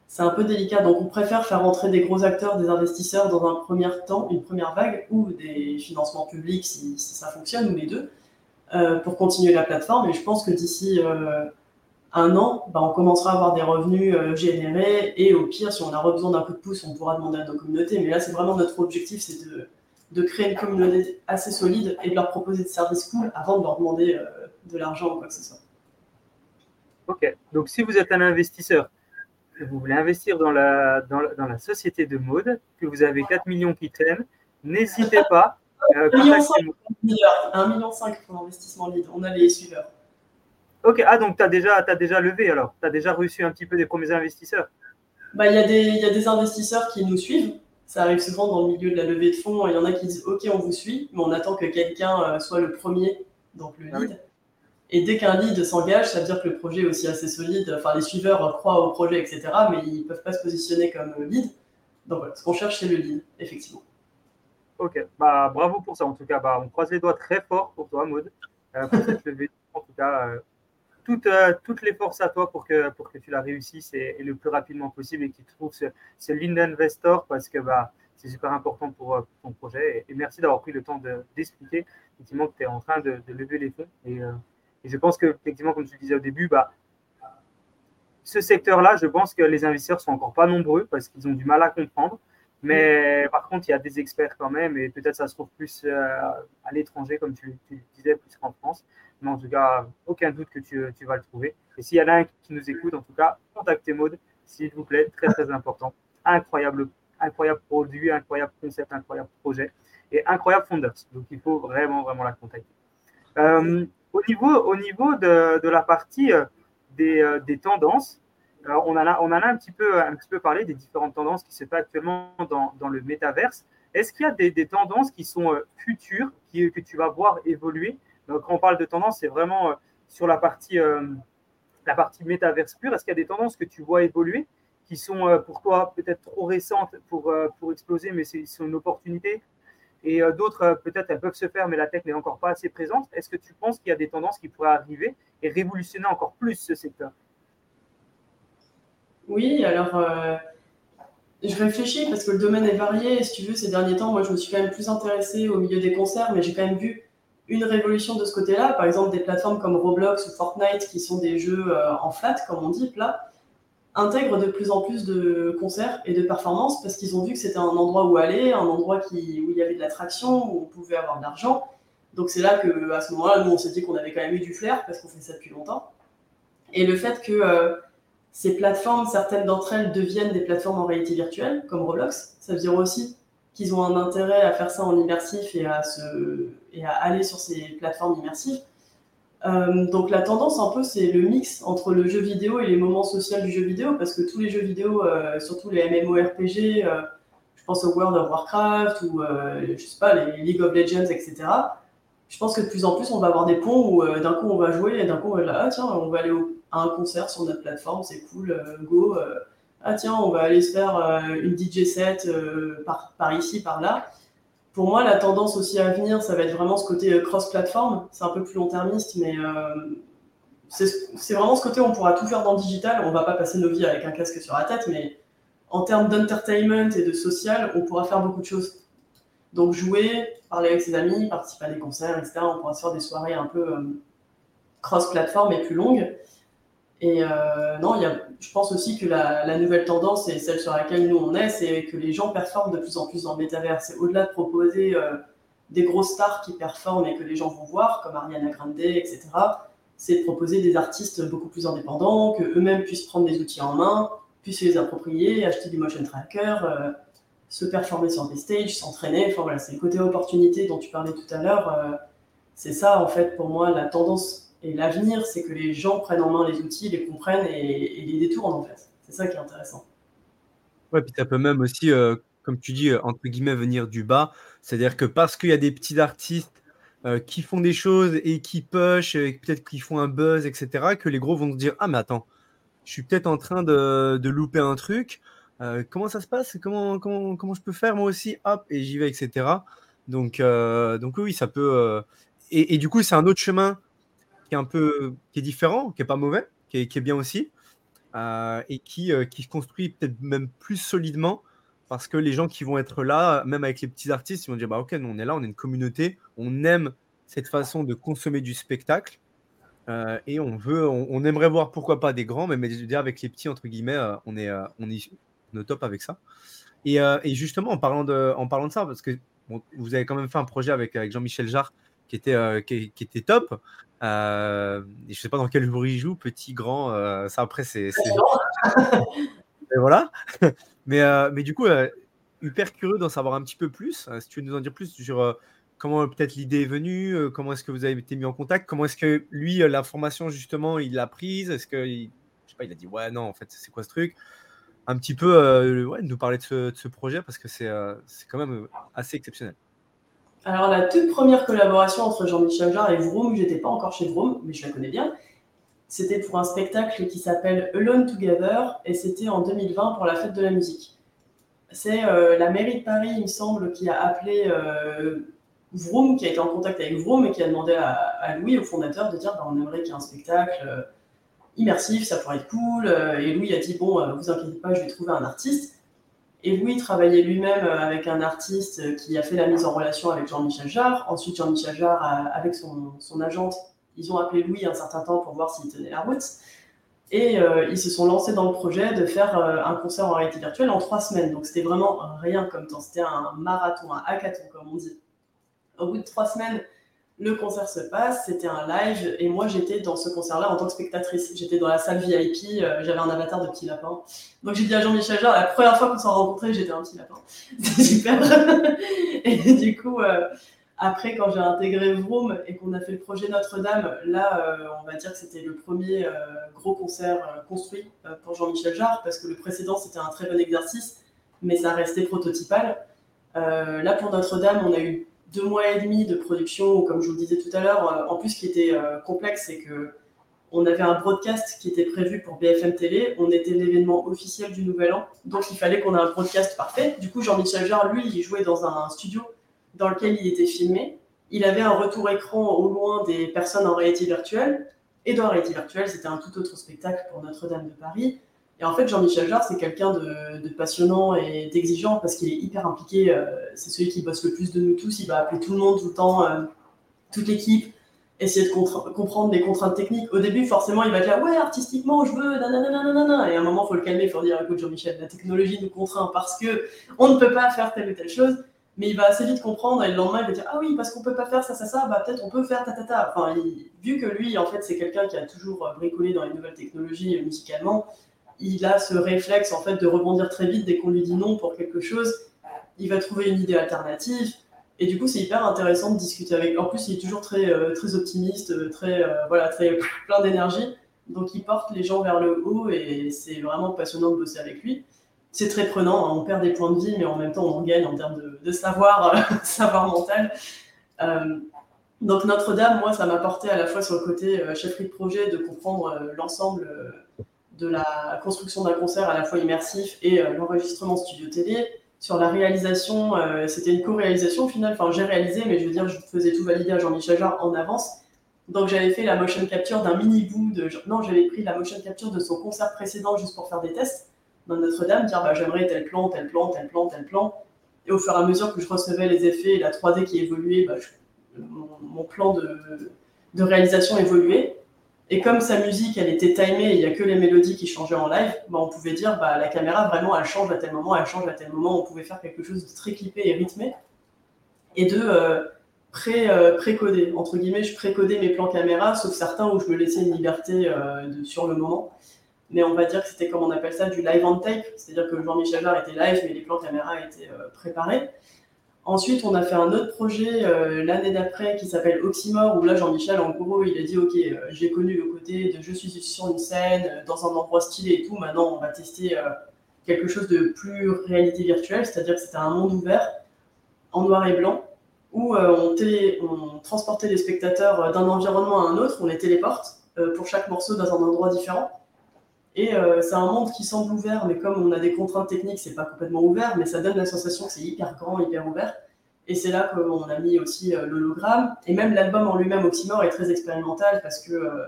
c'est un peu délicat. Donc on préfère faire entrer des gros acteurs, des investisseurs dans un premier temps, une première vague, ou des financements publics si, ça fonctionne, ou les deux, pour continuer la plateforme. Et je pense que d'ici un an, bah, on commencera à avoir des revenus euh, générés et au pire, si on a besoin d'un coup de pouce, on pourra demander à nos communautés. Mais là, c'est vraiment notre objectif, c'est de, créer une communauté assez solide et de leur proposer des services cool avant de leur demander euh, de l'argent ou quoi que ce soit. Ok, donc si vous êtes un investisseur, vous voulez investir dans la, dans la, société de mode, que vous avez 4 millions qui traînent, n'hésitez pas. Euh, 1,5 million pour l'investissement lead, on a les suiveurs. Ok, ah donc tu as déjà, as déjà levé alors Tu as déjà reçu un petit peu des premiers investisseurs bah, Il y, a des, y a des investisseurs qui nous suivent. Ça arrive souvent dans le milieu de la levée de fonds. Il y en a qui disent Ok, on vous suit, mais on attend que quelqu'un euh, soit le premier, donc le ah lead. Et dès qu'un lead s'engage, ça veut dire que le projet est aussi assez solide. Enfin, les suiveurs croient au projet, etc., mais ils ne peuvent pas se positionner comme lead. Donc voilà, ce qu'on cherche, c'est le lead, effectivement. Ok, bah, bravo pour ça. En tout cas, bah, on croise les doigts très fort pour toi, Maud, euh, pour cette levée. En tout cas, euh, euh, toutes, les forces à toi pour que, pour que tu la réussisses et, le plus rapidement possible et que tu trouves ce, lead investor parce que bah, c'est super important pour, ton projet. Et, merci d'avoir pris le temps d'expliquer effectivement que tu es en train de, lever les fonds. Euh, et, je pense que, effectivement, comme tu le disais au début, bah, ce secteur-là, je pense que les investisseurs sont encore pas nombreux parce qu'ils ont du mal à comprendre. Mais par contre, il y a des experts quand même, et peut-être ça se trouve plus à l'étranger, comme tu, tu disais, plus qu'en France. Mais en tout cas, aucun doute que tu, vas le trouver. Et s'il y en a un qui nous écoute, en tout cas, contactez Maud, s'il vous plaît, très très important. Incroyable, incroyable produit, incroyable concept, incroyable projet et incroyable fondeur. Donc il faut vraiment, vraiment la contacter. Euh, au niveau, au niveau de, la partie euh, euh, des, tendances, on, en a, on en a un petit, peu, parlé des différentes tendances qui se passent actuellement dans, le métaverse. Est-ce qu'il y a des, tendances qui sont futures, que tu vas voir évoluer? Quand on parle de tendance, c'est vraiment euh, sur la partie, euh, la partie métaverse pure. Est-ce qu'il y a des tendances que tu vois évoluer qui sont euh, pour toi peut-être trop récentes pour, pour exploser, mais c'est une opportunité? Et d'autres, peut-être, elles peuvent se faire, mais la tech n'est encore pas assez présente. Est-ce que tu penses qu'il y a des tendances qui pourraient arriver et révolutionner encore plus ce secteur? Oui, alors je réfléchis parce que le domaine est varié. Si tu veux, ces derniers temps, moi, je me suis quand même plus intéressée au milieu des concerts, mais j'ai quand même vu une révolution de ce côté-là. Par exemple, des plateformes comme Roblox ou Fortnite, qui sont des jeux euh, en flat, comme on dit, plat, intègrent de plus en plus de concerts et de performances parce qu'ils ont vu que c'était un endroit où aller, un endroit qui, où il y avait de l'attraction, où on pouvait avoir de l'argent. Donc c'est là que, à ce moment-là, nous, on s'est dit qu'on avait quand même eu du flair parce qu'on fait ça depuis longtemps. Et le fait que euh, ces plateformes, certaines d'entre elles deviennent des plateformes en réalité virtuelle, comme Roblox, ça veut dire aussi qu'ils ont un intérêt à faire ça en immersif et à, se, et à aller sur ces plateformes immersives. Euh, donc la tendance un peu c'est le mix entre le jeu vidéo et les moments sociaux du jeu vidéo parce que tous les jeux vidéo, euh, surtout les MMORPG, euh, je pense au World of Warcraft ou je sais pas les League of Legends etc. Je pense que de plus en plus on va avoir des ponts où d'un coup on va jouer et d'un coup on va là ah tiens on va aller à un concert sur notre plateforme c'est cool go ah tiens, on va aller se faire une DJ set par, ici, par là. Pour moi, la tendance aussi à venir, ça va être vraiment ce côté euh, cross-platform. C'est un peu plus long-termiste, mais c'est vraiment ce côté où on pourra tout faire dans le digital. On va pas passer nos vies avec un casque sur la tête, mais en termes d'entertainment et de social, on pourra faire beaucoup de choses. Donc jouer, parler avec ses amis, participer à des concerts, etc. On pourra se faire des soirées un peu cross-platform et plus longues. Et euh, non, y a, je pense aussi que la, nouvelle tendance, et celle sur laquelle nous on est, c'est que les gens performent de plus en plus dans le métavers. C'est au-delà de proposer euh, des grosses stars qui performent et que les gens vont voir, comme Ariana Grande, etc. c'est de proposer des artistes beaucoup plus indépendants, que eux-mêmes puissent prendre des outils en main, puissent les approprier, acheter du motion tracker, euh, se performer sur des stages, s'entraîner. Enfin voilà, c'est le côté opportunité dont tu parlais tout à l'heure. C'est ça, en fait, pour moi, la tendance et l'avenir, c'est que les gens prennent en main les outils, les comprennent et, les détournent, en fait. C'est ça qui est intéressant. Ouais, puis ça peut même aussi, euh, comme tu dis, entre guillemets, venir du bas. C'est-à-dire que parce qu'il y a des petits artistes qui font des choses et qui push, peut-être qu'ils font un buzz, etc., que les gros vont se dire Ah, mais attends, je suis peut-être en train de, louper un truc. Euh, comment ça se passe? Comment, comment, comment, je peux faire moi aussi? Hop, et j'y vais, etc. Donc, euh, donc oui, ça peut. Euh, et, du coup, c'est un autre chemin qui est un peu qui est différent, qui est pas mauvais, qui est, qui bien aussi, et qui, qui se construit peut-être même plus solidement parce que les gens qui vont être là, même avec les petits artistes, ils vont dire bah ok, nous on est là, on est une communauté, on aime cette façon de consommer du spectacle. Euh, et on veut, on, aimerait voir pourquoi pas des grands, mais, mais avec les petits entre guillemets, euh, on est, euh, on on top avec ça. Et, et, justement, en parlant de, en parlant de ça, parce que vous avez quand même fait un projet avec, avec Jean-Michel Jarre qui était, qui, était top. Et je sais pas dans quel jour il joue, petit, grand. ça après c'est. voilà. mais, mais du coup, hyper curieux d'en savoir un petit peu plus. si tu veux nous en dire plus sur comment peut-être l'idée est venue, euh, comment est-ce que vous avez été mis en contact, comment est-ce que lui, euh, l'information justement, il l'a prise, est-ce qu'il je sais pas, il a dit ouais non en fait c'est quoi ce truc, un petit peu euh, ouais, nous parler de ce, projet parce que c'est c'est quand même assez exceptionnel. Alors la toute première collaboration entre Jean-Michel Jarre et Vroom, j'étais pas encore chez Vroom, mais je la connais bien. C'était pour un spectacle qui s'appelle Alone Together et c'était en 2020 pour la fête de la musique. C'est la mairie de Paris, il me semble, qui a appelé Vroom qui a été en contact avec Vroom et qui a demandé à, Louis, au fondateur, de dire bah, on aimerait qu'il y ait un spectacle euh, immersif, ça pourrait être cool. Euh, et Louis a dit bon, euh, vous inquiétez pas, je vais trouver un artiste. Et Louis travaillait lui-même avec un artiste qui a fait la mise en relation avec Jean-Michel Jarre. Ensuite, Jean-Michel Jarre, avec son, son, agente, ils ont appelé Louis un certain temps pour voir s'il tenait la route. Et ils se sont lancés dans le projet de faire un concert en réalité virtuelle en trois semaines. Donc c'était vraiment rien comme temps. C'était un marathon, un hackathon, comme on dit. Au bout de trois semaines, le concert se passe, c'était un live, et moi j'étais dans ce concert-là en tant que spectatrice. J'étais dans la salle VIP, euh, j'avais un avatar de petit lapin. Donc j'ai dit à Jean-Michel Jarre, la première fois qu'on s'est rencontrés, j'étais un petit lapin. C'est super. et du coup, euh, après, quand j'ai intégré Vroom et qu'on a fait le projet Notre-Dame, là, euh, on va dire que c'était le premier gros concert construit pour Jean-Michel Jarre, parce que le précédent, c'était un très bon exercice, mais ça restait prototypal. là, pour Notre-Dame, on a eu deux mois et demi de production, comme je vous le disais tout à l'heure. Euh, en plus, ce qui était euh, complexe, c'est que on avait un broadcast qui était prévu pour BFM Télé. On était l'événement officiel du Nouvel An, donc il fallait qu'on ait un broadcast parfait. Du coup, Jean-Michel Jarre, lui, il jouait dans un studio dans lequel il était filmé. Il avait un retour écran au loin des personnes en réalité virtuelle. Et dans la réalité virtuelle, c'était un tout autre spectacle pour Notre-Dame de Paris. Et en fait, Jean-Michel Jarre, c'est quelqu'un de, passionnant et d'exigeant parce qu'il est hyper impliqué. Euh, c'est celui qui bosse le plus de nous tous. Il va appeler tout le monde tout le temps, euh, toute l'équipe, essayer de comprendre des contraintes techniques. Au début, forcément, il va dire Ouais, artistiquement, je veux, nanana. Et à un moment, il faut le calmer. Il faut dire Écoute, Jean-Michel, la technologie nous contraint parce que on ne peut pas faire telle ou telle chose. Mais il va assez vite comprendre et le lendemain, il va dire Ah oui, parce qu'on peut pas faire ça, ça, ça, bah peut-être on peut faire ta, ta, ta. Enfin, vu que lui, en fait, c'est quelqu'un qui a toujours bricolé dans les nouvelles technologies euh, musicalement, il a ce réflexe en fait de rebondir très vite dès qu'on lui dit non pour quelque chose. Il va trouver une idée alternative. Et du coup, c'est hyper intéressant de discuter avec. En plus, il est toujours très, euh, très optimiste, euh, très, euh, voilà, très plein d'énergie. Donc, il porte les gens vers le haut et c'est vraiment passionnant de bosser avec lui. C'est très prenant. Hein. On perd des points de vie, mais en même temps, on en gagne en termes de, savoir, savoir mental. donc, Notre-Dame, moi, ça m'a porté à la fois sur le côté chefferie de projet de comprendre l'ensemble de la construction d'un concert à la fois immersif et euh, l'enregistrement studio télé. Sur la réalisation, euh, c'était une co-réalisation au final. Enfin, j'ai réalisé, mais je veux dire, je faisais tout valider à Jean-Michel Jarre en avance. Donc, j'avais fait la motion capture d'un mini bout de. Non, j'avais pris la motion capture de son concert précédent juste pour faire des tests dans Notre-Dame, dire bah, j'aimerais tel plan, tel plan, tel plan, tel plan. Et au fur et à mesure que je recevais les effets et la 3D qui évoluait, bah, mon, plan de réalisation évoluait. Et comme sa musique, elle était timée, il n'y a que les mélodies qui changeaient en live, bah, on pouvait dire bah, la caméra, vraiment, elle change à tel moment, elle change à tel moment. On pouvait faire quelque chose de très clippé et rythmé. Et de, euh, pré, pré-codé. Entre guillemets, je pré-codais mes plans caméra, sauf certains où je me laissais une liberté sur le moment. Mais on va dire que c'était comme on appelle ça du live on tape, c'est-à-dire que Jean-Michel Jarre était live, mais les plans caméra étaient préparés. Ensuite, on a fait un autre projet euh, l'année d'après qui s'appelle Oxymore, où là, Jean-Michel, en gros, il a dit Ok, euh, j'ai connu le côté de je suis sur une scène, euh, dans un endroit stylé et tout. Maintenant, on va tester quelque chose de plus réalité virtuelle, c'est-à-dire que c'était un monde ouvert, en noir et blanc, où on, on, transportait les spectateurs d'un environnement à un autre, on les téléporte pour chaque morceau dans un endroit différent. Et euh, c'est un monde qui semble ouvert, mais comme on a des contraintes techniques, c'est pas complètement ouvert, mais ça donne la sensation que c'est hyper grand, hyper ouvert. Et c'est là qu'on a mis aussi euh, l'hologramme. Et même l'album en lui-même, Oxymore, est très expérimental parce que euh,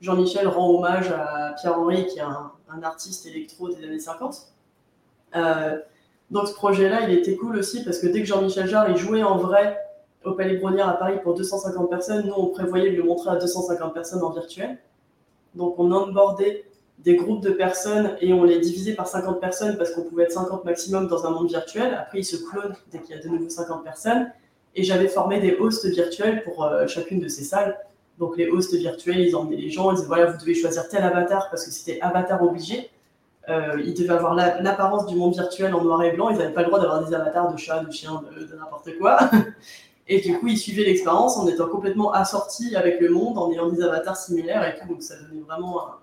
Jean-Michel rend hommage à Pierre-Henri, qui est un, artiste électro des années 50. donc ce projet-là, il était cool aussi parce que dès que Jean-Michel Jarre jouait en vrai au Palais Brunière à Paris pour 250 personnes, nous on prévoyait de le montrer à 250 personnes en virtuel. Donc on onboardait des groupes de personnes et on les divisait par 50 personnes parce qu'on pouvait être 50 maximum dans un monde virtuel. Après, ils se clonent dès qu'il y a de nouveau 50 personnes. Et j'avais formé des hosts virtuels pour euh, chacune de ces salles. Donc les hosts virtuels, ils emmenaient les gens, ils disaient voilà, vous devez choisir tel avatar parce que c'était avatar obligé. Euh, ils devaient avoir l'apparence du monde virtuel en noir et blanc. Ils n'avaient pas le droit d'avoir des avatars de chat, de chien, de, n'importe quoi. et du coup, ils suivaient l'expérience en étant complètement assortis avec le monde, en ayant des avatars similaires et tout. Donc ça donnait vraiment un,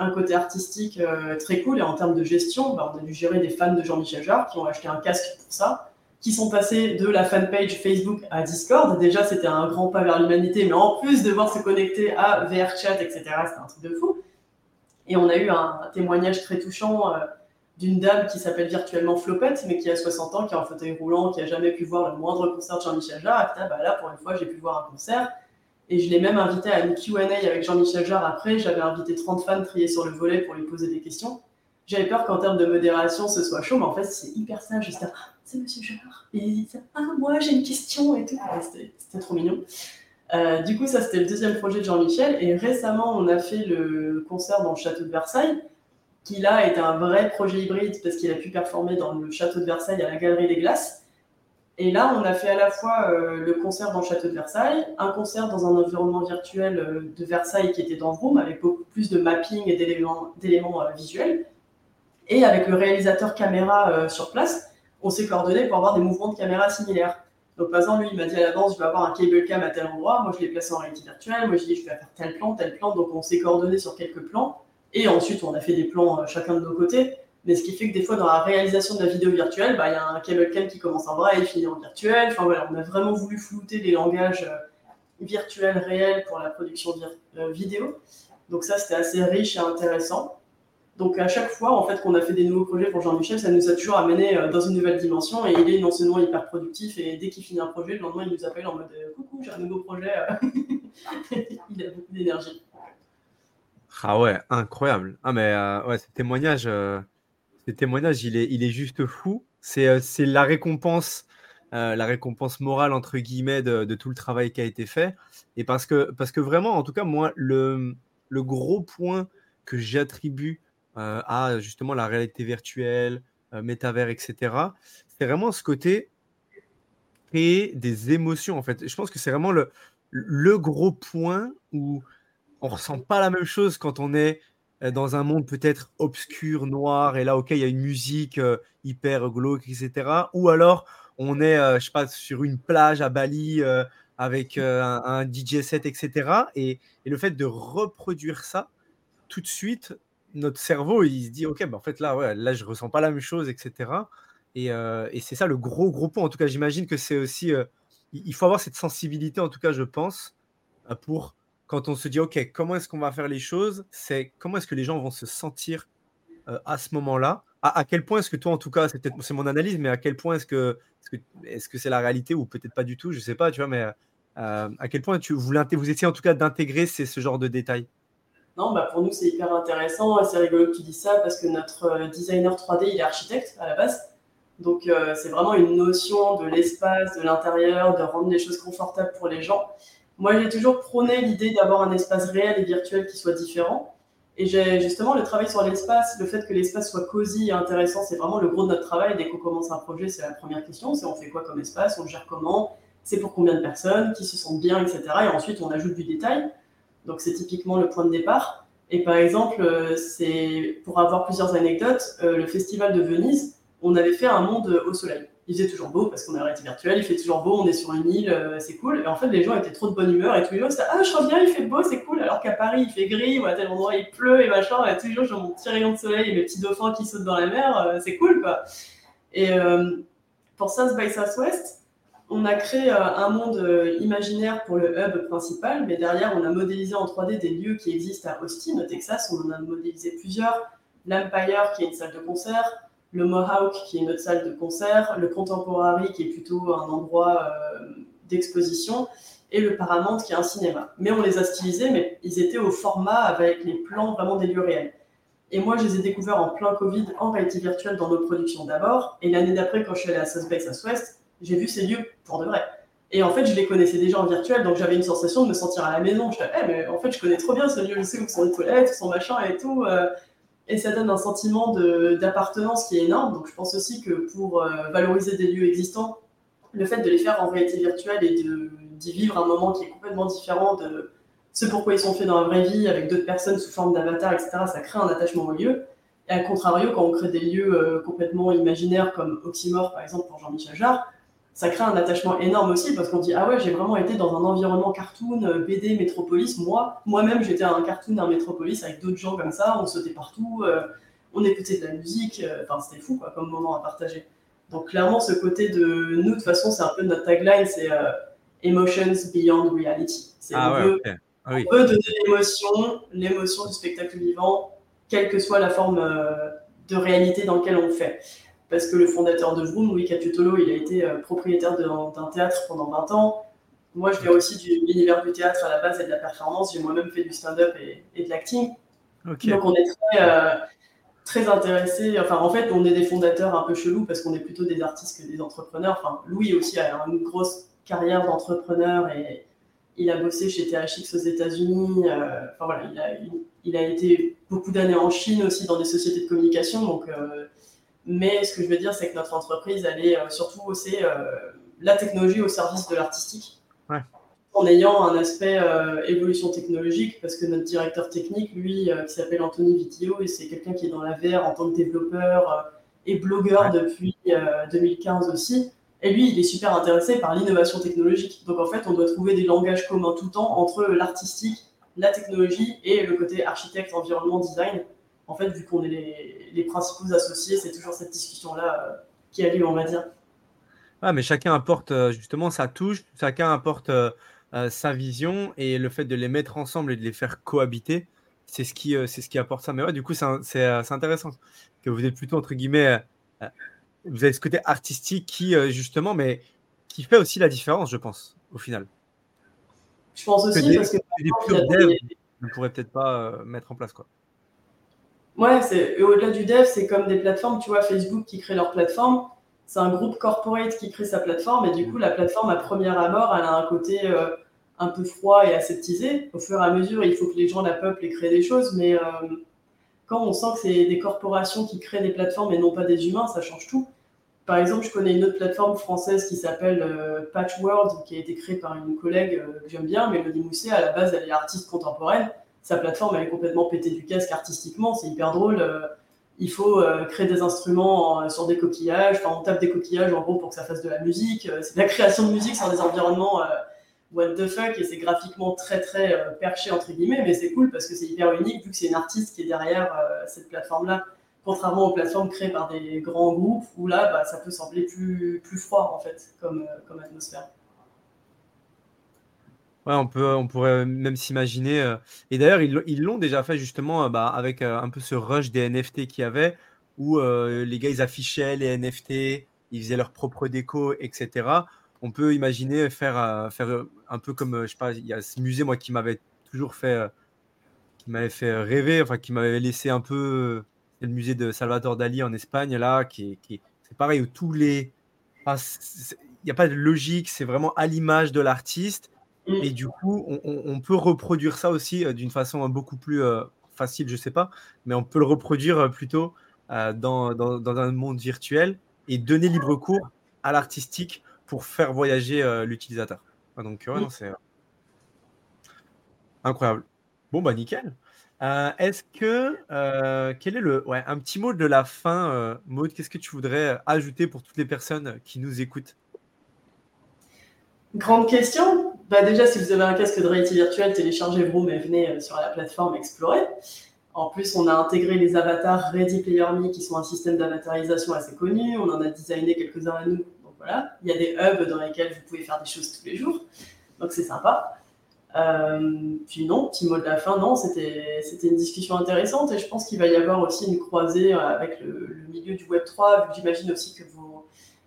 un côté artistique euh, très cool. Et en termes de gestion, bah, on a dû gérer des fans de Jean-Michel Jarre qui ont acheté un casque pour ça, qui sont passés de la fanpage Facebook à Discord. Déjà, c'était un grand pas vers l'humanité, mais en plus de voir se connecter à VRChat, etc., c'était un truc de fou. Et on a eu un, témoignage très touchant euh, d'une dame qui s'appelle virtuellement Flopette, mais qui a 60 ans, qui est en fauteuil roulant, qui a jamais pu voir le moindre concert de Jean-Michel Jarre. Et bah là, pour une fois, j'ai pu voir un concert. Et je l'ai même invité à une QA avec Jean-Michel Jarre après. J'avais invité 30 fans triés sur le volet pour lui poser des questions. J'avais peur qu'en termes de modération, ce soit chaud, mais en fait, c'est hyper sage. J'étais ah, c'est monsieur Jarre. Et il dit ah, moi, j'ai une question et tout. c'était trop mignon. Euh, du coup, ça, c'était le deuxième projet de Jean-Michel. Et récemment, on a fait le concert dans le château de Versailles, qui là était un vrai projet hybride parce qu'il a pu performer dans le château de Versailles à la Galerie des Glaces. Et là, on a fait à la fois euh, le concert dans le château de Versailles, un concert dans un environnement virtuel euh, de Versailles qui était dans Room, avec beaucoup plus de mapping et d'éléments euh, visuels. Et avec le réalisateur caméra sur place, on s'est coordonné pour avoir des mouvements de caméra similaires. Donc, par exemple, lui, il m'a dit à l'avance, je vais avoir un cable cam à tel endroit. Moi, je l'ai placé en réalité virtuelle. Moi, je dit, je vais faire tel plan, tel plan. Donc, on s'est coordonné sur quelques plans. Et ensuite, on a fait des plans chacun de nos côtés. Mais ce qui fait que des fois, dans la réalisation de la vidéo virtuelle, bah, il y a un cable qui commence en vrai et finit en virtuel. Enfin voilà, on a vraiment voulu flouter les langages euh, virtuels réels pour la production euh, vidéo. Donc ça, c'était assez riche et intéressant. Donc à chaque fois, en fait, qu'on a fait des nouveaux projets pour Jean-Michel, ça nous a toujours amené euh, dans une nouvelle dimension. Et il est non seulement hyper productif, et dès qu'il finit un projet, le lendemain, il nous appelle en mode Coucou, j'ai un nouveau projet. il a beaucoup d'énergie. Ah ouais, incroyable. Ah mais ouais, ce témoignage, ce témoignage, il est, il est juste fou. C'est euh, la récompense, euh, la récompense morale, entre guillemets, de, tout le travail qui a été fait. Et parce que, parce que vraiment, en tout cas, moi, le, le gros point que j'attribue euh, à justement la réalité virtuelle, métavers, etc., c'est vraiment ce côté créer des émotions, en fait. Je pense que c'est vraiment le, le gros point où on ressent pas la même chose quand on est dans un monde peut-être obscur, noir, et là, ok, il y a une musique euh, hyper glauque, etc. Ou alors, on est, euh, je sais pas, sur une plage à Bali avec un, DJ set, etc. Et, le fait de reproduire ça, tout de suite, notre cerveau, il se dit, ok, bah, en fait, là, ouais, là, je ressens pas la même chose, etc. Et, et c'est ça le gros, gros point. En tout cas, j'imagine que c'est aussi, il faut avoir cette sensibilité, en tout cas, je pense, pour quand on se dit, OK, comment est-ce qu'on va faire les choses C'est comment est-ce que les gens vont se sentir euh, à ce moment-là? À, quel point est-ce que toi, en tout cas, c'est peut-être mon analyse, mais à quel point est-ce que est-ce que c'est la réalité ou peut-être pas du tout, je sais pas, tu vois, mais euh, à quel point tu, vous, vous essayez en tout cas d'intégrer ce genre de détails? Non, bah pour nous, c'est hyper intéressant. C'est rigolo que tu dis ça parce que notre euh, designer 3D, il est architecte à la base. Donc, c'est vraiment une notion de l'espace, de l'intérieur, de rendre les choses confortables pour les gens. Moi, j'ai toujours prôné l'idée d'avoir un espace réel et virtuel qui soit différent. Et justement le travail sur l'espace, le fait que l'espace soit cosy et intéressant, c'est vraiment le gros de notre travail. Dès qu'on commence un projet, c'est la première question, c'est on fait quoi comme espace, on gère comment, c'est pour combien de personnes, qui se sentent bien, etc. Et ensuite, on ajoute du détail. Donc, c'est typiquement le point de départ. Et par exemple, euh, c'est pour avoir plusieurs anecdotes, euh, le festival de Venise, on avait fait un monde au soleil. Il faisait toujours beau parce qu'on est en réalité virtuelle, il fait toujours beau, on est sur une île, euh, c'est cool. Et en fait, les gens étaient trop de bonne humeur et tous les jours, c'était Ah, je reviens, il fait beau, c'est cool. Alors qu'à Paris, il fait gris, ou à tel endroit, il pleut et machin. Et tous les jours, j'ai mon petit rayon de soleil et mes petits dauphins qui sautent dans la mer, c'est cool quoi. Et pour South by Southwest, on a créé euh, un monde euh, imaginaire pour le hub principal, mais derrière, on a modélisé en 3D des lieux qui existent à Austin, au Texas. On en a modélisé plusieurs. L'Empire, qui est une salle de concert, le Mohawk, qui est une autre salle de concert, le Contemporary, qui est plutôt un endroit euh, d'exposition, et le Paramount, qui est un cinéma. Mais on les a stylisés, mais ils étaient au format avec les plans vraiment des lieux réels. Et moi, je les ai découverts en plein Covid, en réalité virtuelle, dans nos productions d'abord. Et l'année d'après, quand je suis allée à South Bay Southwest, j'ai vu ces lieux pour de vrai. Et en fait, je les connaissais déjà en virtuel, donc j'avais une sensation de me sentir à la maison. Je disais, eh, mais en fait, je connais trop bien ce lieu, je sais où sont les toilettes, où sont machin et tout. Et ça donne un sentiment d'appartenance qui est énorme. Donc, je pense aussi que pour euh, valoriser des lieux existants, le fait de les faire en réalité virtuelle et d'y vivre un moment qui est complètement différent de ce pourquoi ils sont faits dans la vraie vie, avec d'autres personnes sous forme d'avatar, etc., ça crée un attachement au lieu. Et à contrario, quand on crée des lieux euh, complètement imaginaires comme Oxymore, par exemple, pour Jean-Michel Jarre, ça crée un attachement énorme aussi parce qu'on dit ah ouais j'ai vraiment été dans un environnement cartoon euh, BD métropolis. Moi moi-même j'étais un cartoon un métropolis avec d'autres gens comme ça. On sautait partout euh, on écoutait de la musique euh, enfin c'était fou quoi comme moment à partager. Donc clairement ce côté de nous de toute façon c'est un peu notre tagline c'est emotions beyond reality. C'est ah on, veut, ah on veut donner l'émotion l'émotion du spectacle vivant quelle que soit la forme de réalité dans laquelle on le fait parce que le fondateur de Vroom, Louis Catuttolo, il a été euh, propriétaire d'un théâtre pendant 20 ans. Moi, je viens aussi de l'univers du théâtre à la base et de la performance. J'ai moi-même fait du stand-up et, de l'acting. Donc, on est très, euh, très intéressés. Enfin, en fait, on est des fondateurs un peu chelous parce qu'on est plutôt des artistes que des entrepreneurs. Enfin, Louis aussi a une grosse carrière d'entrepreneur et il a bossé chez THX aux États-Unis. Euh, enfin, voilà, il a, il, a été beaucoup d'années en Chine aussi dans des sociétés de communication. Donc, mais ce que je veux dire, c'est que notre entreprise, elle est euh, surtout aussi euh, la technologie au service de l'artistique. En ayant un aspect euh, évolution technologique, parce que notre directeur technique, lui, qui s'appelle Anthony Vitio, et c'est quelqu'un qui est dans la VR en tant que développeur et blogueur depuis 2015 aussi. Et lui, il est super intéressé par l'innovation technologique. Donc en fait, on doit trouver des langages communs tout le temps entre l'artistique, la technologie et le côté architecte, environnement, design en fait, vu qu'on est les, principaux associés, c'est toujours cette discussion-là euh, qui a lieu, on va dire. Ah, mais chacun apporte euh, justement sa touche, chacun apporte euh, sa vision et le fait de les mettre ensemble et de les faire cohabiter, c'est ce qui, c'est ce qui apporte ça. Mais ouais, du coup, c'est intéressant que vous êtes plutôt entre guillemets, vous avez ce côté artistique qui justement, mais qui fait aussi la différence, je pense, au final. Je pense aussi parce que des purs devs peut-être pas mettre en place quoi. Ouais, c'est au-delà du dev, c'est comme des plateformes, tu vois, Facebook qui crée leur plateforme, c'est un groupe corporate qui crée sa plateforme, et du coup, la plateforme à première abord, elle a un côté euh, un peu froid et aseptisé. Au fur et à mesure, il faut que les gens la peuplent et créent des choses, mais euh, quand on sent que c'est des corporations qui créent des plateformes et non pas des humains, ça change tout. Par exemple, je connais une autre plateforme française qui s'appelle euh, Patchworld, qui a été créée par une collègue que j'aime bien, Mélodie Mousset. À la base, elle est artiste contemporaine sa plateforme elle est complètement pétée du casque artistiquement, c'est hyper drôle. Euh, il faut euh, créer des instruments sur des coquillages, enfin on tape des coquillages en gros pour que ça fasse de la musique. Euh, c'est de la création de musique sur des environnements what the fuck et c'est graphiquement très très perché entre guillemets, mais c'est cool parce que c'est hyper unique vu que c'est une artiste qui est derrière cette plateforme là. Contrairement aux plateformes créées par des grands groupes où là bah, ça peut sembler plus, plus froid en fait comme, comme atmosphère on, peut, on pourrait même s'imaginer. Euh, et d'ailleurs, ils l'ont déjà fait justement euh, bah, avec euh, un peu ce rush des NFT qu'il y avait, où les gars ils affichaient les NFT, ils faisaient leur propre déco, etc. On peut imaginer faire, faire un peu comme, je sais pas, il y a ce musée moi qui m'avait toujours fait, qui m'avait fait rêver, enfin qui m'avait laissé un peu le musée de Salvador Dali en Espagne là, qui, qui c'est pareil où tous les, il n'y a pas de logique, c'est vraiment à l'image de l'artiste Mm. Et du coup, on, peut reproduire ça aussi euh, d'une façon beaucoup plus euh, facile, je sais pas, mais on peut le reproduire euh, plutôt dans, dans, un monde virtuel et donner libre cours à l'artistique pour faire voyager l'utilisateur. Donc, ouais, non, c'est incroyable. Bon, bah, nickel. Est-ce que, quel est le, ouais, un petit mot de la fin, Maud, qu'est-ce que tu voudrais ajouter pour toutes les personnes qui nous écoutent? Grande question. Bah déjà, si vous avez un casque de réalité virtuelle, téléchargez Vroom et venez sur la plateforme explorer. En plus, on a intégré les avatars Ready Player Me, qui sont un système d'avatarisation assez connu. On en a designé quelques-uns à nous. Donc voilà, il y a des hubs dans lesquels vous pouvez faire des choses tous les jours. Donc c'est sympa. Euh, puis non, petit mot de la fin, non, c'était une discussion intéressante et je pense qu'il va y avoir aussi une croisée avec le, milieu du Web 3, vu que j'imagine aussi que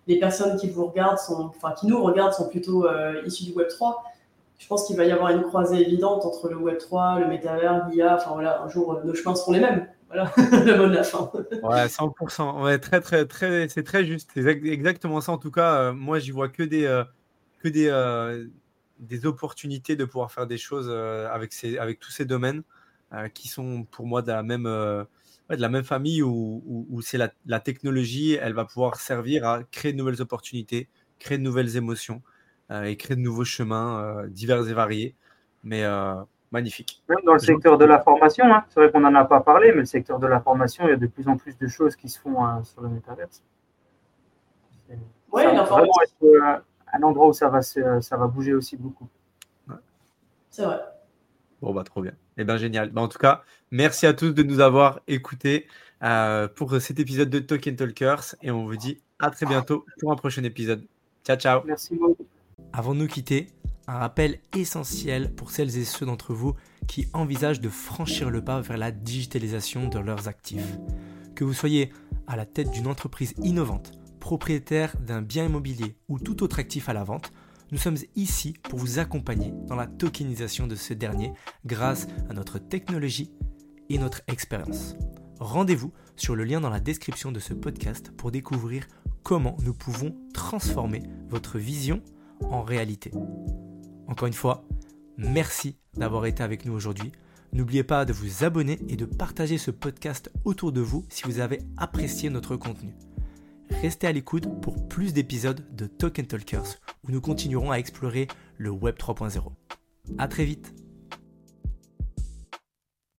les personnes qui vous regardent sont, enfin qui nous regardent sont plutôt euh, issues du Web 3 je pense qu'il va y avoir une croisée évidente entre le Web3, le métavers, l'IA. Enfin voilà, un jour, nos chemins seront les mêmes. Voilà, le mot de la fin. ouais, 100%. Ouais, très, très, très, c'est très juste. C'est exactement ça. En tout cas, euh, moi, j'y vois que des, euh, que des, euh, des opportunités de pouvoir faire des choses avec, ces, avec tous ces domaines qui sont pour moi de la même, de la même famille où, où, c'est la, la, technologie, elle va pouvoir servir à créer de nouvelles opportunités, créer de nouvelles émotions. Euh, et créer de nouveaux chemins euh, divers et variés. Mais euh, magnifique. Même dans le secteur de la formation, hein. c'est vrai qu'on n'en a pas parlé, mais le secteur de la formation, il y a de plus en plus de choses qui se font sur le métaverse. Oui, un endroit où ça va, ça va bouger aussi beaucoup. C'est vrai. Bon, bah, trop bien. Eh bien, génial. Bah, en tout cas, merci à tous de nous avoir écoutés pour cet épisode de Talk Talkers et on vous dit à très bientôt pour un prochain épisode. Ciao, ciao. Merci beaucoup. Avant de nous quitter, un rappel essentiel pour celles et ceux d'entre vous qui envisagent de franchir le pas vers la digitalisation de leurs actifs. Que vous soyez à la tête d'une entreprise innovante, propriétaire d'un bien immobilier ou tout autre actif à la vente, nous sommes ici pour vous accompagner dans la tokenisation de ce dernier grâce à notre technologie et notre expérience. Rendez-vous sur le lien dans la description de ce podcast pour découvrir comment nous pouvons transformer votre vision en réalité. Encore une fois, merci d'avoir été avec nous aujourd'hui. N'oubliez pas de vous abonner et de partager ce podcast autour de vous si vous avez apprécié notre contenu. Restez à l'écoute pour plus d'épisodes de Talk Talkers où nous continuerons à explorer le Web 3.0. A très vite